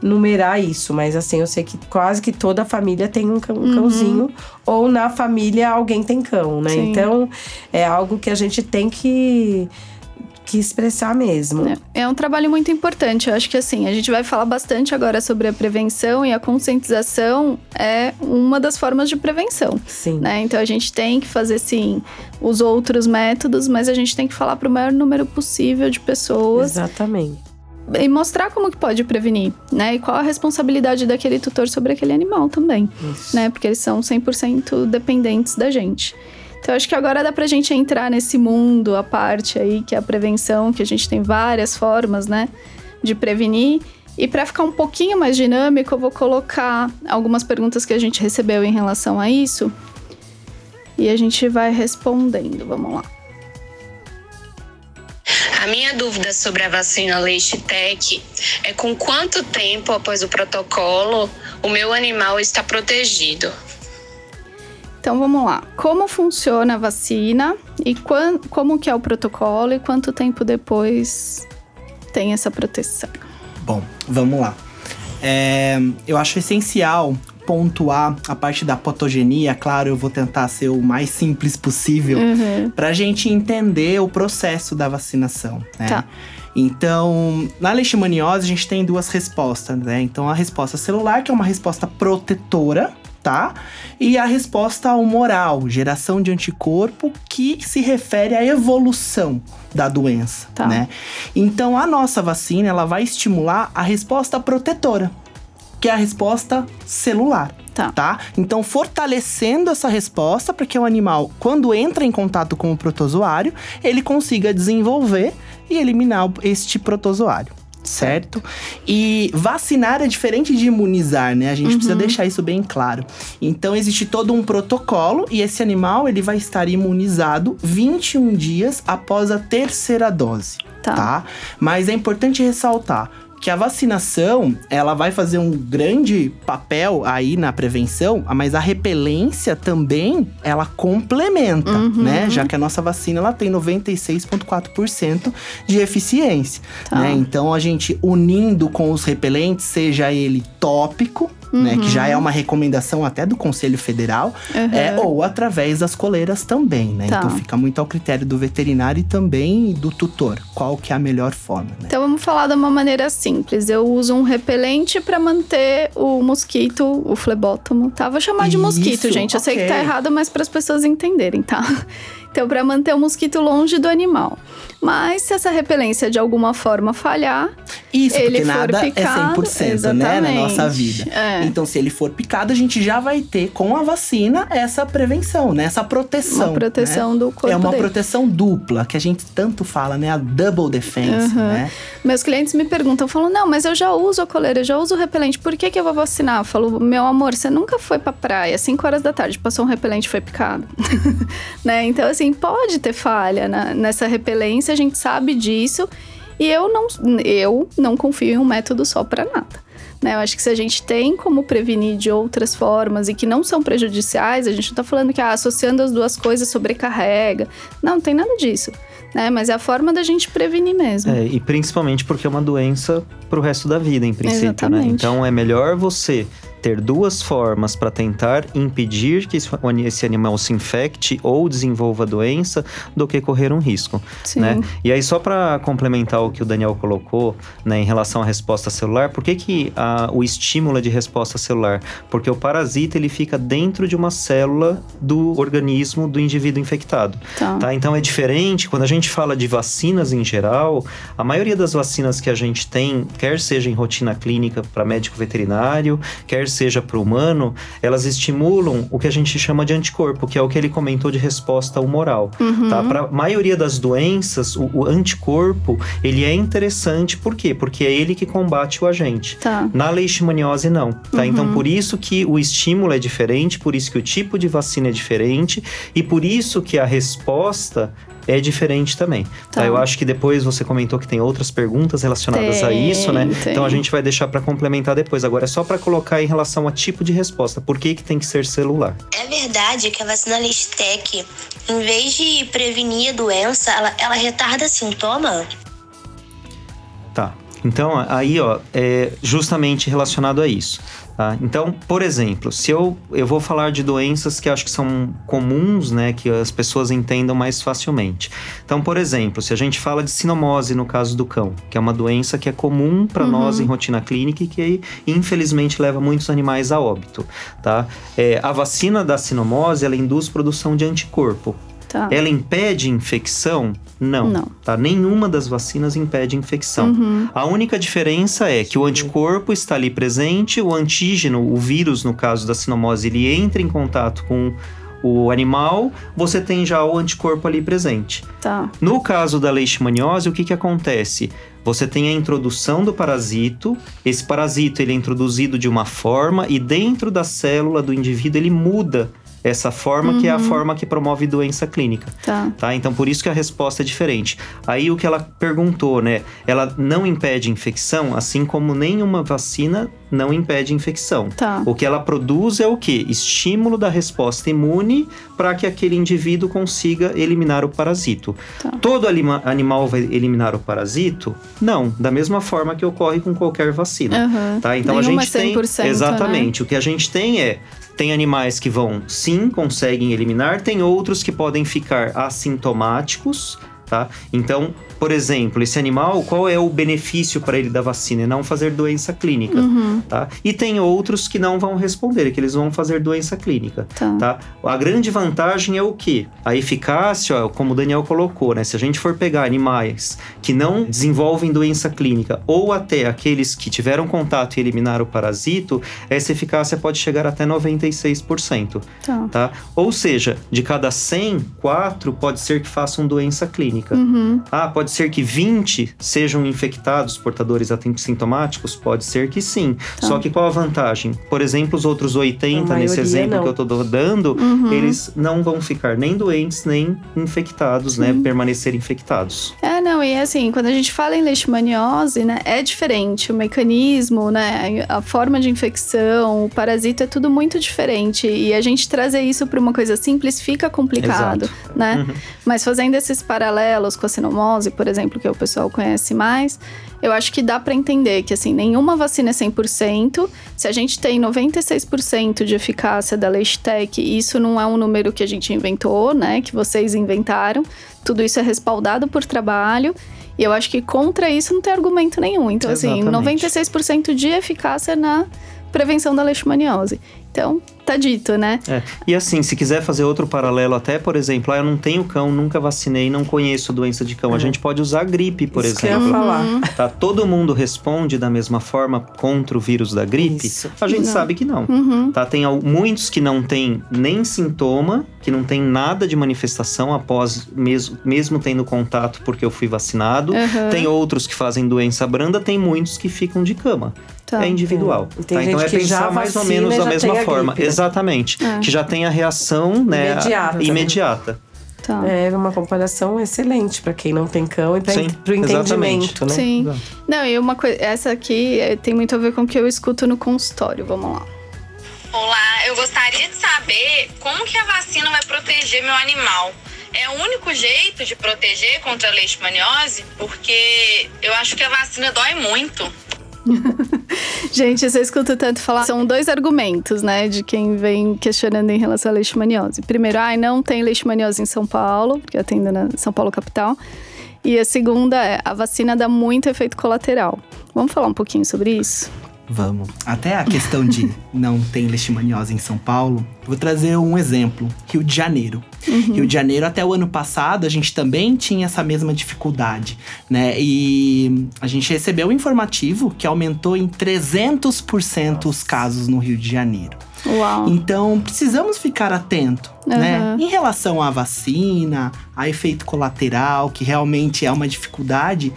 S5: numerar isso, mas assim, eu sei que quase que toda família tem um, cão, um uhum. cãozinho ou na família alguém tem cão, né? Sim. Então, é algo que a gente tem que que expressar mesmo.
S1: É, é, um trabalho muito importante. Eu acho que assim, a gente vai falar bastante agora sobre a prevenção e a conscientização é uma das formas de prevenção.
S5: Sim.
S1: Né? Então a gente tem que fazer sim os outros métodos, mas a gente tem que falar para o maior número possível de pessoas.
S5: Exatamente
S1: e mostrar como que pode prevenir, né? E qual a responsabilidade daquele tutor sobre aquele animal também, Isso. né? Porque eles são 100% dependentes da gente. Então, acho que agora dá pra gente entrar nesse mundo, a parte aí, que é a prevenção, que a gente tem várias formas, né? De prevenir. E para ficar um pouquinho mais dinâmico, eu vou colocar algumas perguntas que a gente recebeu em relação a isso. E a gente vai respondendo. Vamos lá.
S7: A minha dúvida sobre a vacina Leite Tech é com quanto tempo após o protocolo o meu animal está protegido?
S1: Então vamos lá. Como funciona a vacina e como que é o protocolo e quanto tempo depois tem essa proteção?
S4: Bom, vamos lá. É, eu acho essencial pontuar a parte da patogenia, claro, eu vou tentar ser o mais simples possível uhum. para a gente entender o processo da vacinação. Né? Tá. Então, na leishmaniose a gente tem duas respostas, né? Então, a resposta celular, que é uma resposta protetora, tá? E a resposta humoral, geração de anticorpo, que se refere à evolução da doença, tá. né? Então a nossa vacina, ela vai estimular a resposta protetora, que é a resposta celular. Tá. tá. Então, fortalecendo essa resposta para que o animal, quando entra em contato com o protozoário, ele consiga desenvolver e eliminar este protozoário certo? E vacinar é diferente de imunizar, né? A gente uhum. precisa deixar isso bem claro. Então existe todo um protocolo e esse animal ele vai estar imunizado 21 dias após a terceira dose, tá? tá? Mas é importante ressaltar que a vacinação, ela vai fazer um grande papel aí na prevenção, mas a repelência também, ela complementa, uhum. né? Já que a nossa vacina, ela tem 96,4% de eficiência, tá. né? Então, a gente unindo com os repelentes, seja ele tópico, uhum. né? Que já é uhum. uma recomendação até do Conselho Federal, uhum. é, ou através das coleiras também, né? Tá. Então fica muito ao critério do veterinário e também do tutor, qual que é a melhor forma. Né?
S1: Então vamos falar de uma maneira simples. Eu uso um repelente para manter o mosquito, o flebótomo, tá? Vou chamar de mosquito, gente. Eu okay. sei que tá errado, mas para as pessoas entenderem, tá? Então, para manter o mosquito longe do animal. Mas se essa repelência de alguma forma falhar,
S4: isso, ele porque nada é picado, é 100%, né, na nossa vida. É. Então, se ele for picado, a gente já vai ter com a vacina essa prevenção, né? Essa proteção.
S1: Uma proteção
S4: né?
S1: do corpo
S4: É uma
S1: dele.
S4: proteção dupla, que a gente tanto fala, né? A double defense, uhum. né?
S1: Meus clientes me perguntam, falam, não, mas eu já uso a coleira, eu já uso o repelente, por que que eu vou vacinar? Eu falo, meu amor, você nunca foi pra praia, 5 horas da tarde, passou um repelente foi picado. né? Então, assim, pode ter falha na, nessa repelência a gente sabe disso. E eu não, eu não confio em um método só para nada. Né? Eu acho que se a gente tem como prevenir de outras formas e que não são prejudiciais, a gente não está falando que ah, associando as duas coisas sobrecarrega. Não, não tem nada disso. Né? Mas é a forma da gente prevenir mesmo.
S3: É, e principalmente porque é uma doença para o resto da vida, em princípio, né? Então é melhor você ter duas formas para tentar impedir que esse animal se infecte ou desenvolva a doença do que correr um risco, Sim. né? E aí só para complementar o que o Daniel colocou, né, em relação à resposta celular, por que que a, o estímulo é de resposta celular? Porque o parasita ele fica dentro de uma célula do organismo do indivíduo infectado, tá. tá? Então é diferente quando a gente fala de vacinas em geral, a maioria das vacinas que a gente tem, quer seja em rotina clínica para médico veterinário, quer seja para o humano, elas estimulam o que a gente chama de anticorpo, que é o que ele comentou de resposta humoral. Uhum. Tá? Para a maioria das doenças, o, o, anticorpo ele é interessante, por quê? Porque é ele que combate o agente. Tá. Na leishmaniose, não. Tá? Uhum. Então, por isso que o estímulo é diferente, por isso que o tipo de vacina é diferente e por isso que a resposta é diferente também. Tá. tá. Eu acho que depois você comentou que tem outras perguntas relacionadas tem, a isso, né? Tem. Então a gente vai deixar para complementar depois. Agora é só para colocar em relação a tipo de resposta. Por que, que tem que ser celular?
S8: É verdade que a vacina Listec, em vez de prevenir a doença, ela, ela retarda sintoma?
S3: Tá. Então, aí, ó, é justamente relacionado a isso. Tá? Então, por exemplo, se eu, eu vou falar de doenças que acho que são comuns, né, que as pessoas entendam mais facilmente. Então, por exemplo, se a gente fala de sinomose no caso do cão, que é uma doença que é comum para uhum. nós em rotina clínica e que infelizmente leva muitos animais a óbito, tá? É, a vacina da sinomose ela induz produção de anticorpo. Tá. Ela impede infecção? Não. Não. Tá? Nenhuma das vacinas impede infecção. Uhum. A única diferença é que o anticorpo está ali presente, o antígeno, o vírus, no caso da sinomose, ele entra em contato com o animal, você tem já o anticorpo ali presente. Tá. No caso da leishmaniose, o que, que acontece? Você tem a introdução do parasito, esse parasito ele é introduzido de uma forma e dentro da célula do indivíduo ele muda essa forma uhum. que é a uhum. forma que promove doença clínica. Tá. tá. Então por isso que a resposta é diferente. Aí o que ela perguntou, né? Ela não impede infecção, assim como nenhuma vacina não impede infecção. Tá. O que ela produz é o que? Estímulo da resposta imune para que aquele indivíduo consiga eliminar o parasito. Tá. Todo animal vai eliminar o parasito? Não, da mesma forma que ocorre com qualquer vacina. Uhum. Tá? Então Nenhuma a gente tem né? exatamente. Né? O que a gente tem é tem animais que vão, sim, conseguem eliminar, tem outros que podem ficar assintomáticos, tá? Então, por exemplo, esse animal, qual é o benefício para ele da vacina? É não fazer doença clínica, uhum. tá? E tem outros que não vão responder, que eles vão fazer doença clínica, tá? tá? A grande vantagem é o quê? A eficácia, como o Daniel colocou, né? Se a gente for pegar animais que não desenvolvem doença clínica ou até aqueles que tiveram contato e eliminaram o parasito, essa eficácia pode chegar até 96%, tá? tá? Ou seja, de cada 100, 4 pode ser que façam doença clínica.
S1: Uhum.
S3: Ah, pode Pode ser que 20 sejam infectados, portadores assintomáticos? Pode ser que sim. Tá. Só que qual a vantagem? Por exemplo, os outros 80, nesse exemplo não. que eu estou dando, uhum. eles não vão ficar nem doentes, nem infectados, né? sim. né? Permanecer infectados.
S1: É, não, e assim, quando a gente fala em leishmaniose, né? É diferente. O mecanismo, né? A forma de infecção, o parasito, é tudo muito diferente. E a gente trazer isso para uma coisa simples fica complicado, Exato. né? Uhum. Mas fazendo esses paralelos com a sinomose, por exemplo, que o pessoal conhece mais, eu acho que dá para entender que assim, nenhuma vacina é 100%. Se a gente tem 96% de eficácia da Leishtec, isso não é um número que a gente inventou, né, que vocês inventaram. Tudo isso é respaldado por trabalho. E eu acho que contra isso não tem argumento nenhum. Então, Exatamente. assim, 96% de eficácia na prevenção da leishmaniose. Então, tá dito, né?
S3: É. E assim, se quiser fazer outro paralelo, até, por exemplo, ah, eu não tenho cão, nunca vacinei, não conheço doença de cão. A uhum. gente pode usar gripe, por
S5: Isso
S3: exemplo.
S5: Que eu ia falar. Uhum.
S3: Tá? Todo mundo responde da mesma forma contra o vírus da gripe? Isso. A gente não. sabe que não.
S1: Uhum.
S3: Tá? Tem muitos que não têm nem sintoma, que não tem nada de manifestação após mesmo, mesmo tendo contato porque eu fui vacinado.
S1: Uhum.
S3: Tem outros que fazem doença branda, tem muitos que ficam de cama. Tá. É individual.
S5: É. Tá?
S3: Então é pensar mais ou menos da mesma forma.
S5: Gripe, né?
S3: Exatamente. É. Que já tem a reação né,
S5: imediata.
S3: imediata.
S5: Tá. É uma comparação excelente para quem não tem cão e para o entendimento, né?
S1: Sim. Exato. Não, e uma coisa, essa aqui é, tem muito a ver com o que eu escuto no consultório. Vamos lá.
S9: Olá, eu gostaria de saber como que a vacina vai proteger meu animal. É o único jeito de proteger contra a leishmaniose? Porque eu acho que a vacina dói muito.
S1: Gente, eu escuto tanto falar. São dois argumentos, né, de quem vem questionando em relação à leishmaniose. Primeiro, ai, ah, não tem leishmaniose em São Paulo, porque eu atendo na São Paulo capital. E a segunda é, a vacina dá muito efeito colateral. Vamos falar um pouquinho sobre isso?
S4: Vamos. Até a questão de não tem leishmaniose em São Paulo, vou trazer um exemplo. Rio de Janeiro. Uhum. Rio de Janeiro, até o ano passado, a gente também tinha essa mesma dificuldade, né? E a gente recebeu um informativo que aumentou em 300% os casos no Rio de Janeiro.
S1: Uau.
S4: Então, precisamos ficar atento, uhum. né? Em relação à vacina, a efeito colateral, que realmente é uma dificuldade,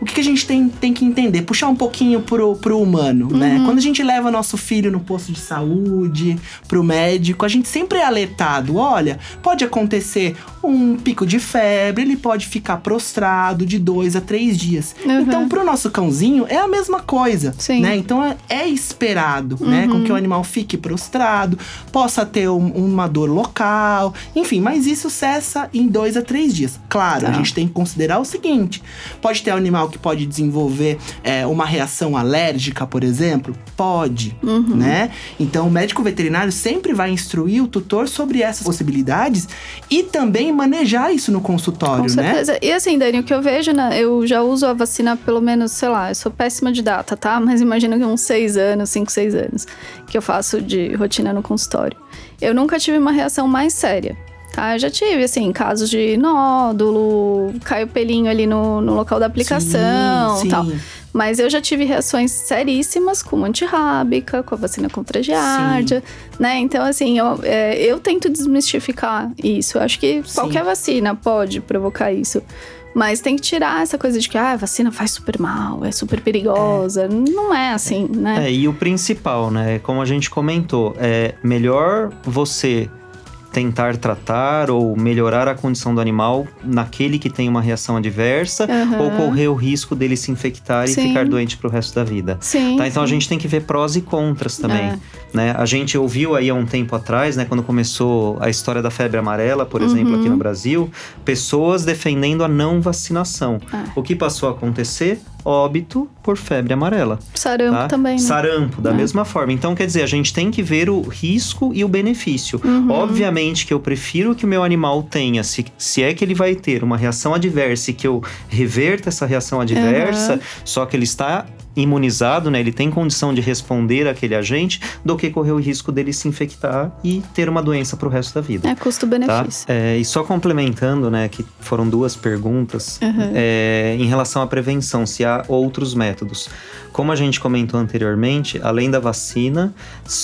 S4: o que, que a gente tem, tem que entender? Puxar um pouquinho pro, pro humano, né? uhum. né? Quando a gente leva nosso filho no posto de saúde, pro médico, a gente sempre é alertado: olha, pode acontecer um pico de febre, ele pode ficar prostrado de dois a três dias. Uhum. Então, pro nosso cãozinho, é a mesma coisa,
S1: Sim.
S4: né? Então, é, é esperado, né? Com que o uhum. animal fique prostrado, possa ter um, uma dor local, enfim, mas isso cessa em dois a três dias. Claro, tá. a gente tem que considerar o seguinte: pode ter um animal que pode desenvolver é, uma reação alérgica, por exemplo? Pode,
S1: uhum.
S4: né? Então, o médico veterinário sempre vai instruir o tutor sobre essas possibilidades e também manejar isso no consultório, Com
S1: né? certeza.
S4: né?
S1: E assim, Dani, o que eu vejo, né? Eu já uso a vacina pelo menos, sei lá, eu sou péssima de data, tá? Mas imagina que uns seis anos, cinco, seis anos que eu faço de rotina no consultório. Eu nunca tive uma reação mais séria. Tá, eu já tive, assim, casos de nódulo, caiu pelinho ali no, no local da aplicação
S4: sim,
S1: tal. Mas eu já tive reações seríssimas com antirrábica, com a vacina contra a giardia, né? Então, assim, eu, é, eu tento desmistificar isso. Eu acho que sim. qualquer vacina pode provocar isso. Mas tem que tirar essa coisa de que ah, a vacina faz super mal, é super perigosa. É. Não é assim, né?
S3: É, e o principal, né? Como a gente comentou, é melhor você tentar tratar ou melhorar a condição do animal naquele que tem uma reação adversa uhum. ou correr o risco dele se infectar sim. e ficar doente para o resto da vida.
S1: Sim,
S3: tá? Então
S1: sim.
S3: a gente tem que ver prós e contras também. É. Né? A gente ouviu aí há um tempo atrás, né, quando começou a história da febre amarela, por uhum. exemplo, aqui no Brasil, pessoas defendendo a não vacinação. É. O que passou a acontecer? Óbito por febre amarela.
S1: Sarampo
S3: tá?
S1: também, né?
S3: Sarampo, da
S1: É.
S3: mesma forma. Então, quer dizer, a gente tem que ver o risco e o benefício.
S1: Uhum.
S3: Obviamente que eu prefiro que o meu animal tenha, se, se é que ele vai ter uma reação adversa e que eu reverta essa reação adversa,
S1: Uhum.
S3: só que ele está imunizado, né? Ele tem condição de responder àquele agente, do que correr o risco dele se infectar e ter uma doença pro resto da vida.
S1: É
S3: Tá?
S1: custo-benefício.
S3: É, e só complementando, né, que foram duas perguntas
S1: Uhum.
S3: é, em relação à prevenção, se há outros métodos. Como a gente comentou anteriormente, além da vacina,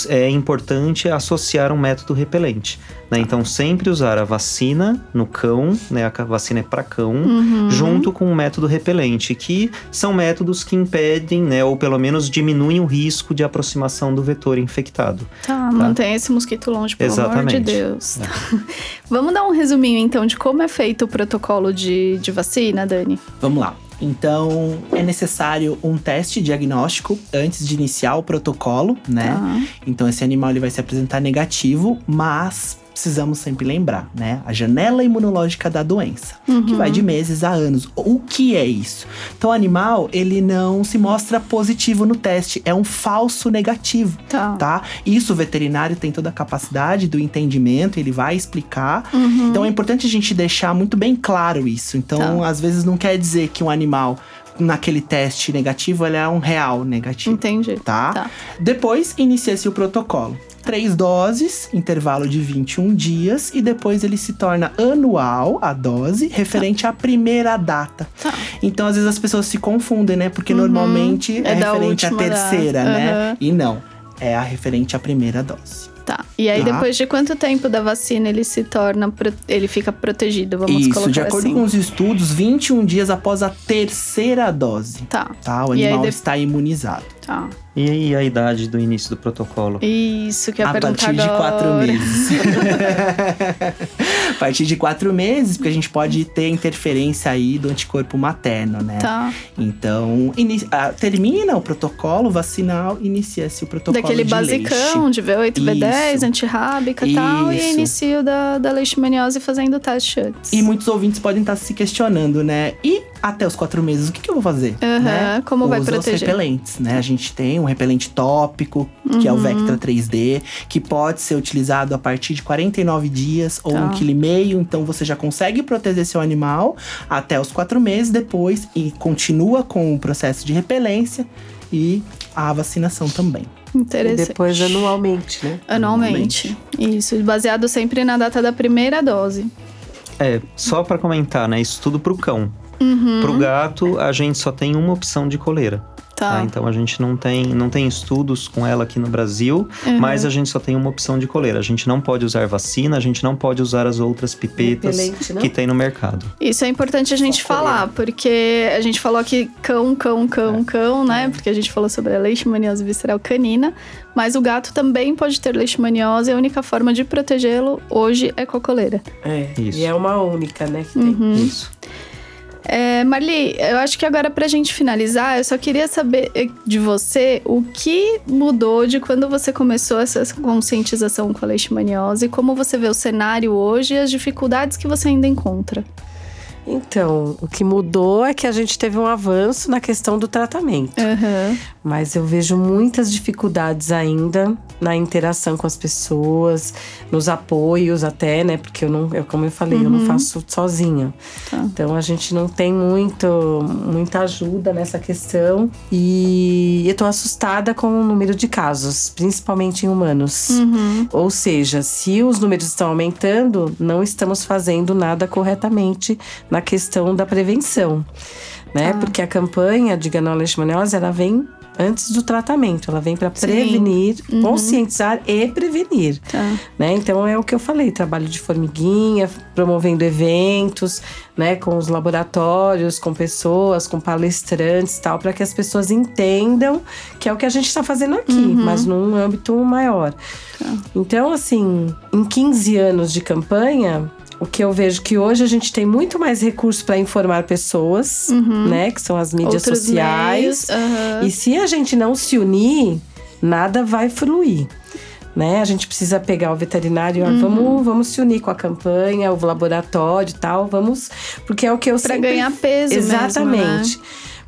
S3: é importante associar um método repelente. Né? Então, sempre usar a vacina no cão, né, a vacina é para cão,
S1: Uhum.
S3: junto com um método repelente, que são métodos que impedem, né, ou pelo menos diminuem o risco de aproximação do vetor infectado.
S1: Tá, mantém esse mosquito longe, pelo amor de
S3: Exatamente.
S1: Deus. Vamos dar um resuminho, então, de como é feito o protocolo de, de vacina, Dani?
S4: Vamos lá. Então, é necessário um teste diagnóstico antes de iniciar o protocolo, né?
S1: Tá.
S4: Então, esse animal ele vai se apresentar negativo, mas precisamos sempre lembrar, né? A janela imunológica da doença, que
S1: Uhum.
S4: vai de meses a anos. O que é isso? Então, o animal, ele não se mostra positivo no teste, é um falso negativo,
S1: Tá.
S4: tá? Isso o veterinário tem toda a capacidade do entendimento, ele vai explicar.
S1: Uhum.
S4: Então, é importante a gente deixar muito bem claro isso. Então,
S1: Tá.
S4: às vezes não quer dizer que um animal naquele teste negativo, ele é um real negativo
S1: Entendi.
S4: tá?
S1: Tá.
S4: Depois inicia-se o protocolo. Três doses, intervalo de 21 dias, e depois ele se torna anual a dose, referente à primeira data.
S1: Tá.
S4: Então, às vezes as pessoas se confundem, né? Porque
S1: Uhum.
S4: normalmente é,
S1: É
S4: referente à terceira, né?
S1: Aham.
S4: E não, é a referente à primeira dose.
S1: Tá. E aí,
S4: Tá.
S1: depois de quanto tempo da vacina ele se torna. Ele fica protegido, vamos
S4: Isso,
S1: colocar
S4: de acordo
S1: assim.
S4: com os estudos, 21 dias após a terceira dose.
S1: Tá.
S4: Tá? O
S1: aí
S4: animal
S1: de-
S4: está imunizado.
S1: Tá.
S3: E aí a idade do início do protocolo?
S1: Isso que eu ia
S4: a
S1: perguntar
S4: partir de
S1: agora.
S4: quatro meses. a partir de quatro meses, porque a gente pode ter interferência aí do anticorpo materno, né?
S1: Tá.
S4: Então, ah, termina o protocolo vacinal, inicia-se o protocolo
S1: Daquele
S4: de
S1: basicão
S4: leite.
S1: de V8, V10,
S4: Isso.
S1: antirrábica e tal. E
S4: Isso.
S1: inicio da, da leishmaniose fazendo o teste antes.
S4: E muitos ouvintes podem estar se questionando, né? E até os quatro meses, o que, que eu vou fazer?
S1: Aham,
S4: né?
S1: como vai
S4: Usa
S1: proteger?
S4: os repelentes, né? A gente tem um repelente tópico, que é o
S1: Uhum.
S4: Vectra 3D, que pode ser utilizado a partir de 49 dias ou
S1: Tá.
S4: um quilo e meio. Então você já consegue proteger seu animal até os quatro meses depois e continua com o processo de repelência e a vacinação também.
S5: E
S1: Interessante.
S5: depois anualmente, né?
S1: Anualmente. Isso, baseado sempre na data da primeira dose.
S3: É, só pra comentar, né? Isso tudo pro cão.
S1: Uhum.
S3: Pro gato, a gente só tem uma opção de coleira.
S1: Tá.
S3: tá? Então a gente não tem, não tem estudos com ela aqui no Brasil,
S1: Uhum.
S3: mas a gente só tem uma opção de coleira. A gente não pode usar vacina, a gente não pode usar as outras pipetas
S5: Repelente, não?
S3: que tem no mercado.
S1: Isso é importante a gente falar, porque a gente falou aqui cão, cão, cão,
S4: É.
S1: cão, né? Porque a gente falou sobre a leishmaniose visceral canina, mas o gato também pode ter leishmaniose e a única forma de protegê-lo hoje é com a coleira.
S5: É.
S3: Isso.
S5: E é uma única, né? Que tem.
S1: Uhum.
S3: Isso.
S1: É, Marli, eu acho que agora pra gente finalizar, eu só queria saber de você o que mudou de quando você começou essa conscientização com a leishmaniose, como você vê o cenário hoje e as dificuldades que você ainda encontra.
S5: Então, o que mudou é que a gente teve um avanço na questão do tratamento.
S1: Aham.
S5: Mas eu vejo muitas dificuldades ainda na interação com as pessoas, nos apoios até, né? Porque eu não, eu, como eu falei, eu não faço sozinha.
S1: Tá.
S5: Então a gente não tem muito, muita ajuda nessa questão. E eu tô assustada com o número de casos, principalmente em humanos.
S1: Uhum.
S5: Ou seja, se os números estão aumentando, não estamos fazendo nada corretamente na questão da prevenção, né?
S1: Tá.
S5: Porque a campanha de ganão leishmaniose, ela vem antes do tratamento, ela vem para prevenir,
S1: Uhum.
S5: conscientizar e prevenir,
S1: Tá.
S5: né? Então é o que eu falei, trabalho de formiguinha, promovendo eventos, né, com os laboratórios, com pessoas, com palestrantes, tal, para que as pessoas entendam que é o que a gente está fazendo aqui,
S1: Uhum.
S5: mas num âmbito maior.
S1: Tá.
S5: Então, assim, em 15 anos de campanha, o que eu vejo que hoje a gente tem muito mais recursos para informar pessoas, né, que são as mídias
S1: Uhum. Outros
S5: sociais.
S1: aham.
S5: E se a gente não se unir, nada vai fluir. Né? A gente precisa pegar o veterinário, ó,
S1: Uhum.
S5: vamos, vamos se unir com a campanha, o laboratório e tal, vamos. Porque é o que eu
S1: Pra
S5: sempre
S1: ganhar peso mesmo,
S5: Exatamente.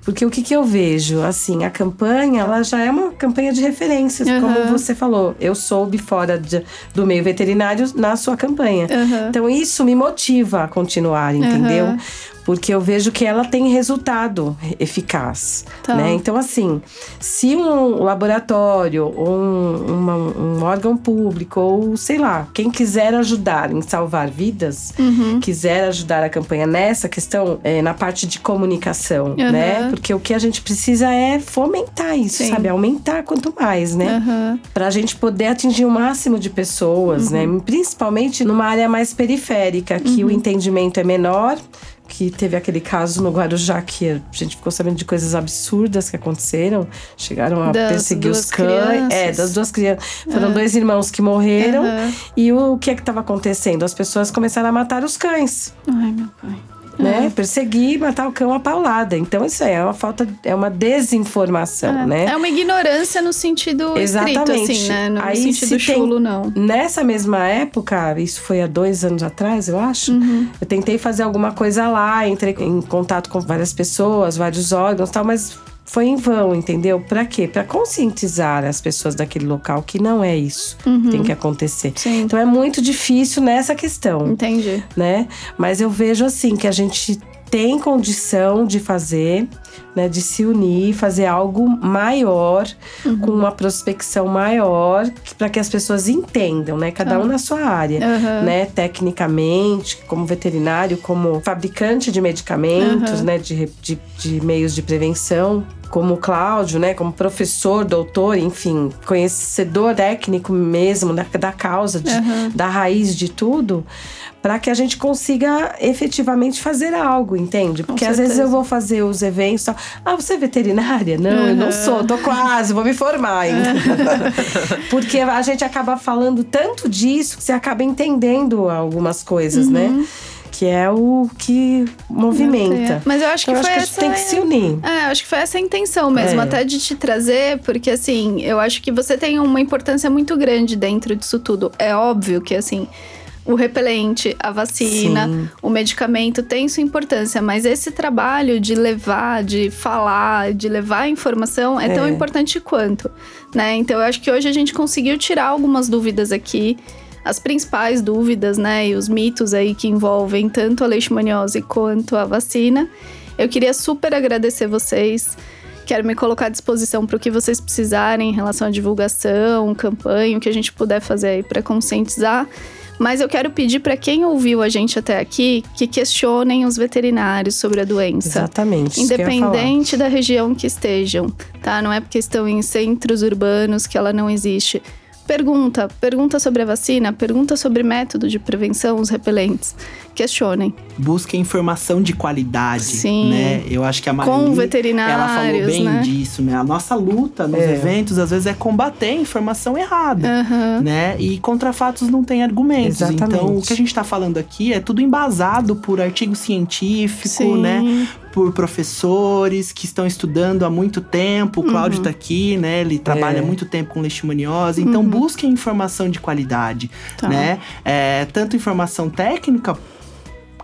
S5: Porque o que, que eu vejo? Assim, a campanha, ela já é uma campanha de referências, uhum. como você falou. Eu soube fora de, do meio veterinário na sua campanha. Uhum. Então, isso me motiva a continuar, entendeu? Porque eu vejo que ela tem resultado eficaz, tá. né? Então, assim, se um laboratório ou um, uma, um, órgão público ou, sei lá, quem quiser ajudar em salvar vidas, uhum. quiser ajudar a campanha nessa questão, é, na parte de comunicação, uhum. né? Porque o que a gente precisa é fomentar isso, Sim. sabe? Aumentar quanto mais, né? Uhum. Pra gente poder atingir o máximo de pessoas, né? Uhum. Principalmente numa área mais periférica, que o uhum. entendimento é menor que teve aquele caso no Guarujá que a gente ficou sabendo de coisas absurdas que aconteceram. Chegaram a das perseguir os cães. É, das duas crianças. Foram dois irmãos que morreram. Uhum. E o que é que estava acontecendo? As pessoas começaram a matar os cães.
S1: Ai, meu pai
S5: né? É. Perseguir, matar o cão a paulada. Então isso é uma falta, é uma desinformação,
S1: é.
S5: né?
S1: É uma ignorância no sentido Exatamente. estrito, assim, né? No Aí, sentido chulo, não.
S5: Nessa mesma época, isso foi há dois anos atrás, eu acho, uhum. eu tentei fazer alguma coisa lá, entrei em contato com várias pessoas, vários órgãos tal, mas foi em vão, entendeu? Para quê? Para conscientizar as pessoas daquele local que não é isso uhum. que tem que acontecer. Sim. Então é muito difícil nessa questão.
S1: Entendi.
S5: Né? Mas eu vejo assim que a gente tem condição de fazer, né, de se unir, fazer algo maior, uhum. com uma prospecção maior, para que as pessoas entendam, né, cada um na sua área, uhum. né, tecnicamente, como veterinário, como fabricante de medicamentos, uhum. né, de, de, de meios de prevenção, como Cláudio, né, como professor, doutor, enfim, conhecedor técnico mesmo da, da causa, de, uhum. da raiz de tudo, para que a gente consiga efetivamente fazer algo, entende? Porque às vezes eu vou fazer os eventos, ah, você é veterinária? Não, uhum. eu não sou, tô quase, vou me formar ainda. Porque a gente acaba falando tanto disso que você acaba entendendo algumas coisas, né? Que é o que movimenta.
S1: Mas eu acho que
S5: então,
S1: foi
S5: acho que
S1: essa.
S5: tem que se unir.
S1: É, acho que foi essa a intenção mesmo, é. até de te trazer, porque assim, eu acho que você tem uma importância muito grande dentro disso tudo. É óbvio que assim o repelente, a vacina, Sim. o medicamento tem sua importância, mas esse trabalho de levar, de falar, de levar a informação é, é, tão importante quanto, né? Então eu acho que hoje a gente conseguiu tirar algumas dúvidas aqui, as principais dúvidas, né, e os mitos aí que envolvem tanto a leishmaniose quanto a vacina. Eu queria super agradecer vocês. Quero me colocar à disposição para o que vocês precisarem em relação à divulgação, campanha, o que a gente puder fazer aí para conscientizar. Mas eu quero pedir para quem ouviu a gente até aqui que questionem os veterinários sobre a doença.
S5: Exatamente.
S1: Independente da região que estejam, tá? Não é porque estão em centros urbanos que ela não existe. Pergunta, pergunta sobre a vacina, pergunta sobre método de prevenção, os repelentes. Questionem.
S4: Busquem informação de qualidade, Sim. né? Eu acho que a Maria
S1: Com veterinários,
S4: ela falou bem
S1: né?
S4: disso, né? A nossa luta nos é. eventos às vezes é combater a informação errada, uhum. né? E contra fatos não tem argumentos. Exatamente. Então, o que a gente está falando aqui é tudo embasado por artigo científico, Sim. né? por professores que estão estudando há muito tempo. O Cláudio está uhum. aqui, né? Ele trabalha é. há muito tempo com leishmaniose. Então, uhum. busquem informação de qualidade, tá. né? É, tanto informação técnica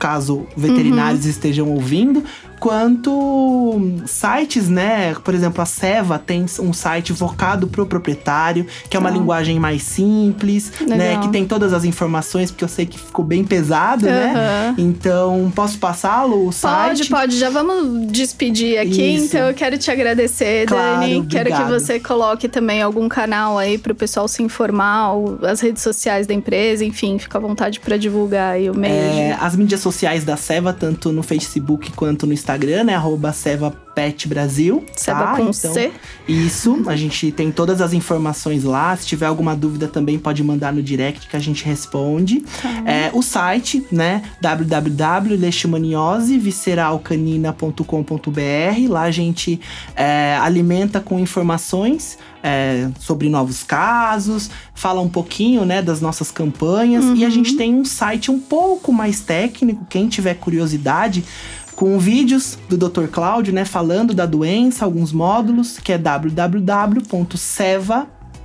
S4: caso veterinários uhum. estejam ouvindo, quanto sites, né? Por exemplo, a Seva tem um site focado pro proprietário, que é uma ah. linguagem mais simples, né? Legal. né? Que tem todas as informações, porque eu sei que ficou bem pesado, uhum. né? Então, posso passá-lo, o site?
S1: Pode, pode. Já vamos despedir aqui. Isso. Então, eu quero te agradecer, claro, Dani. Obrigado. Quero que você coloque também algum canal aí pro pessoal se informar, as redes sociais da empresa, enfim, fica à vontade para divulgar aí o meio. É.
S4: As mídias sociais da Seva, tanto no Facebook quanto no Instagram Instagram, né? Arroba Seva Pet Brasil.
S1: Seva tá? com então, C.
S4: Isso, a gente tem todas as informações lá. Se tiver alguma dúvida também pode mandar no direct que a gente responde. Tá. É, o site, né? www.leishmaniose.visceralcanina.com.br. Lá a gente é, alimenta com informações é, sobre novos casos, fala um pouquinho né, das nossas campanhas. Uhum. E a uhum. gente tem um site um pouco mais técnico, quem tiver curiosidade com vídeos do Dr. Cláudio, né, falando da doença, alguns módulos, que é www.seva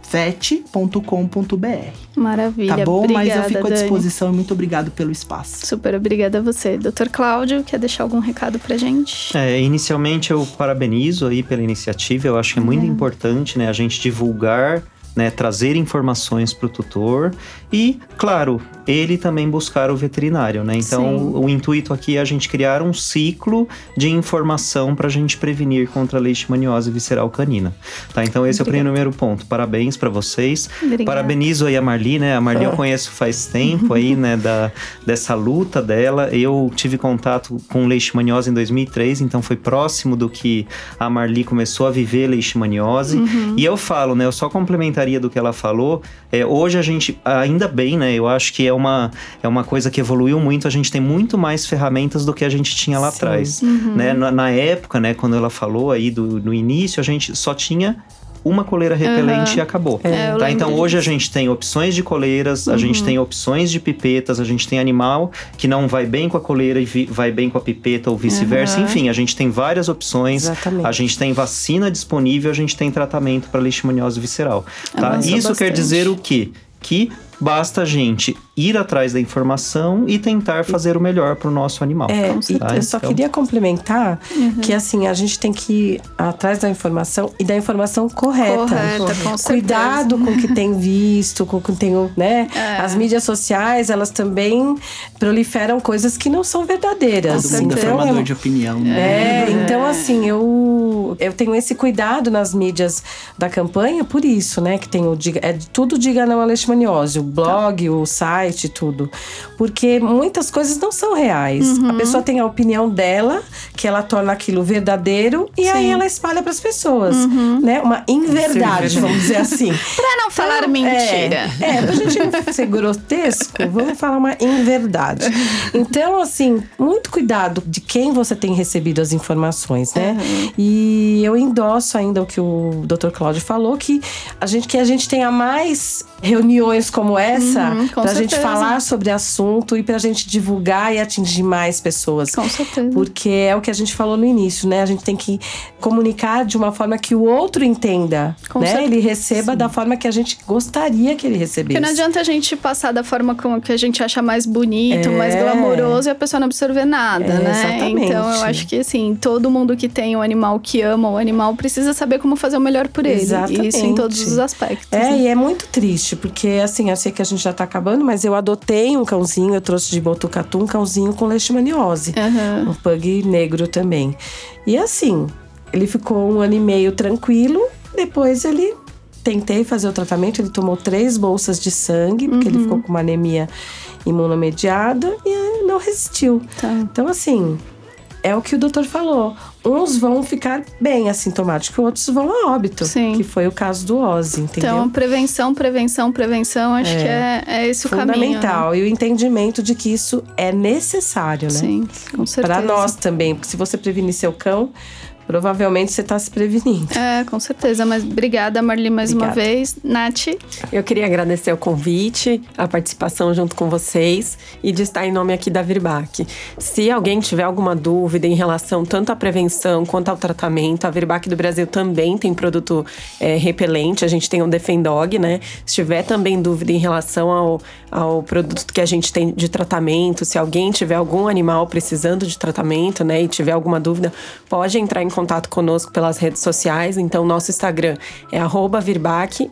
S4: vet.com.br.
S1: Maravilha.
S4: Tá bom?
S1: Obrigada,
S4: Mas eu fico à
S1: Dani.
S4: disposição e muito obrigado pelo espaço.
S1: Super obrigada a você. Doutor Cláudio, quer deixar algum recado pra gente?
S3: É, inicialmente eu parabenizo aí pela iniciativa. Eu acho que é muito importante, né, a gente divulgar, né, trazer informações para o tutor e, claro, ele também buscar o veterinário, né? Então,
S1: Sim.
S3: o, intuito aqui é a gente criar um ciclo de informação para a gente prevenir contra a leishmaniose visceral canina, tá? Então, esse é o
S1: Obrigada.
S3: primeiro ponto. Parabéns para vocês.
S1: Obrigada.
S3: Parabenizo aí a Marli, né? A Marli eu conheço faz tempo aí, né? Da, dessa luta dela. Eu tive contato com leishmaniose em 2003, então foi próximo do que a Marli começou a viver leishmaniose. E eu falo, né? Eu só complementaria do que ela falou. É, hoje a gente, ainda bem, né? Eu acho que é uma, é uma coisa que evoluiu muito. A gente tem muito mais ferramentas do que a gente tinha lá atrás. Né? Na, na época, né? Quando ela falou aí do, no início, a gente só tinha uma coleira repelente
S1: Aham.
S3: e acabou.
S1: É,
S3: Tá, então
S1: disso.
S3: hoje a gente tem opções de coleiras, a gente tem opções de pipetas, a gente tem animal que não vai bem com a coleira e vai bem com a pipeta ou vice-versa.
S1: Aham.
S3: Enfim, a gente tem várias opções.
S5: Exatamente.
S3: A gente tem vacina disponível, a gente tem tratamento para leishmaniose visceral. Tá?
S1: Avançou
S3: Isso quer
S1: bastante.
S3: dizer o quê? Que basta a gente ir atrás da informação e tentar fazer o melhor para o nosso animal.
S5: É, e
S3: certeza.
S5: eu só
S3: Então-
S5: queria complementar que assim, a gente tem que ir atrás da informação e da informação correta.
S1: Correta, com.
S5: Cuidado com o que tem visto, com o que tem, né?
S1: É.
S5: As mídias sociais, elas também proliferam coisas que não são verdadeiras.
S4: Todo mundo é
S5: Então,
S4: formador
S5: é-
S4: de opinião, né?
S5: é, então assim, eu, eu tenho esse cuidado nas mídias da campanha por isso, né? Que tem o diga, é tudo diga não à leishmaniose, blog, o site, tudo. Porque muitas coisas não são reais. A pessoa tem a opinião dela, que ela torna aquilo verdadeiro e aí ela espalha para as pessoas, né? Uma inverdade, vamos dizer assim.
S1: Pra não falar mentira.
S5: É, é, pra gente não ser grotesco, vamos falar uma inverdade. Então, assim, muito cuidado de quem você tem recebido as informações, né? E eu endosso ainda o que o Dr. Cláudio falou, que a gente, que a gente tenha mais reuniões como essa,
S1: Uhum, com
S5: pra gente falar sobre assunto e pra gente divulgar e atingir mais pessoas.
S1: Com certeza.
S5: Porque é o que a gente falou no início, né? A gente tem que comunicar de uma forma que o outro entenda,
S1: Com
S5: né?
S1: certeza.
S5: Ele receba da forma que a gente gostaria que ele recebesse.
S1: Porque não adianta a gente passar da forma como que a gente acha mais bonito,
S5: É.
S1: mais glamouroso e a pessoa não absorver nada,
S5: É,
S1: né?
S5: exatamente.
S1: Então eu acho que assim, todo mundo que tem um animal que ama o animal precisa saber como fazer o melhor por ele.
S5: Exatamente.
S1: Isso em todos os aspectos.
S5: É,
S1: né?
S5: e é muito triste, porque assim, eu sei que a gente já tá acabando, mas eu adotei um cãozinho, eu trouxe de Botucatu um cãozinho com leishmaniose.
S1: Aham.
S5: Um pug negro também. E assim, ele ficou um ano e meio tranquilo, depois ele. Tentei fazer o tratamento, ele tomou três bolsas de sangue, porque ele ficou com uma anemia imunomediada e aí não resistiu.
S1: Tá.
S5: Então, assim, é o que o doutor falou. Uns vão ficar bem assintomáticos, outros vão a óbito.
S1: Sim.
S5: Que foi o caso do Ozzy, entendeu?
S1: Então, prevenção, prevenção, prevenção, acho que é, é esse o caminho.
S5: Fundamental.
S1: né?
S5: E o entendimento de que isso é necessário, né?
S1: Sim, com certeza.
S5: Para nós também, porque se você prevenir seu cão, provavelmente você está se prevenindo.
S1: É, com certeza. Mas obrigada, Marli, mais uma
S5: Obrigada.
S1: vez. Nath,
S2: Eu queria agradecer o convite, a participação junto com vocês e de estar em nome aqui da Virbac. Se alguém tiver alguma dúvida em relação tanto à prevenção quanto ao tratamento, a Virbac do Brasil também tem produto é, repelente, a gente tem o Defendog, né? Se tiver também dúvida em relação ao, ao produto que a gente tem de tratamento, se alguém tiver algum animal precisando de tratamento, né, e tiver alguma dúvida, pode entrar em contato conosco pelas redes sociais. Então, nosso Instagram é virbac,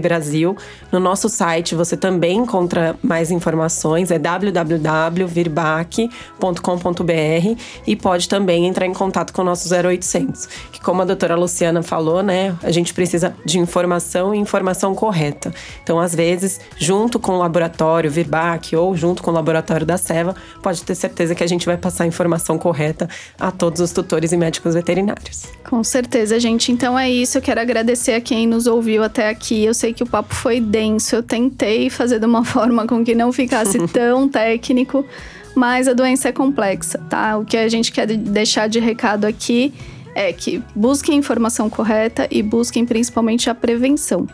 S2: Brasil. No nosso site você também encontra mais informações, é www.virbac.com.br e pode também entrar em contato com o nosso 0800, que como a doutora Luciana falou, né, a gente precisa de informação e informação correta. Então, às vezes, junto com o laboratório Virbac ou junto com o laboratório da Seva, pode ter certeza que a gente vai passar a informação correta a todos os tutores e médicos veterinários.
S1: Com certeza, gente. Então é isso. Eu quero agradecer a quem nos ouviu até aqui. Eu sei que o papo foi denso. Eu tentei fazer de uma forma com que não ficasse tão técnico, mas a doença é complexa, tá? O que a gente quer deixar de recado aqui é que busquem a informação correta e busquem principalmente a prevenção.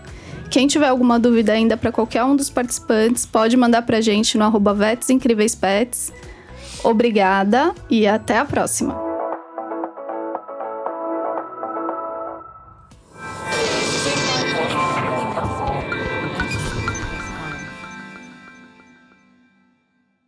S1: Quem tiver alguma dúvida ainda para qualquer um dos participantes, pode mandar pra gente no arroba. Obrigada e até a próxima!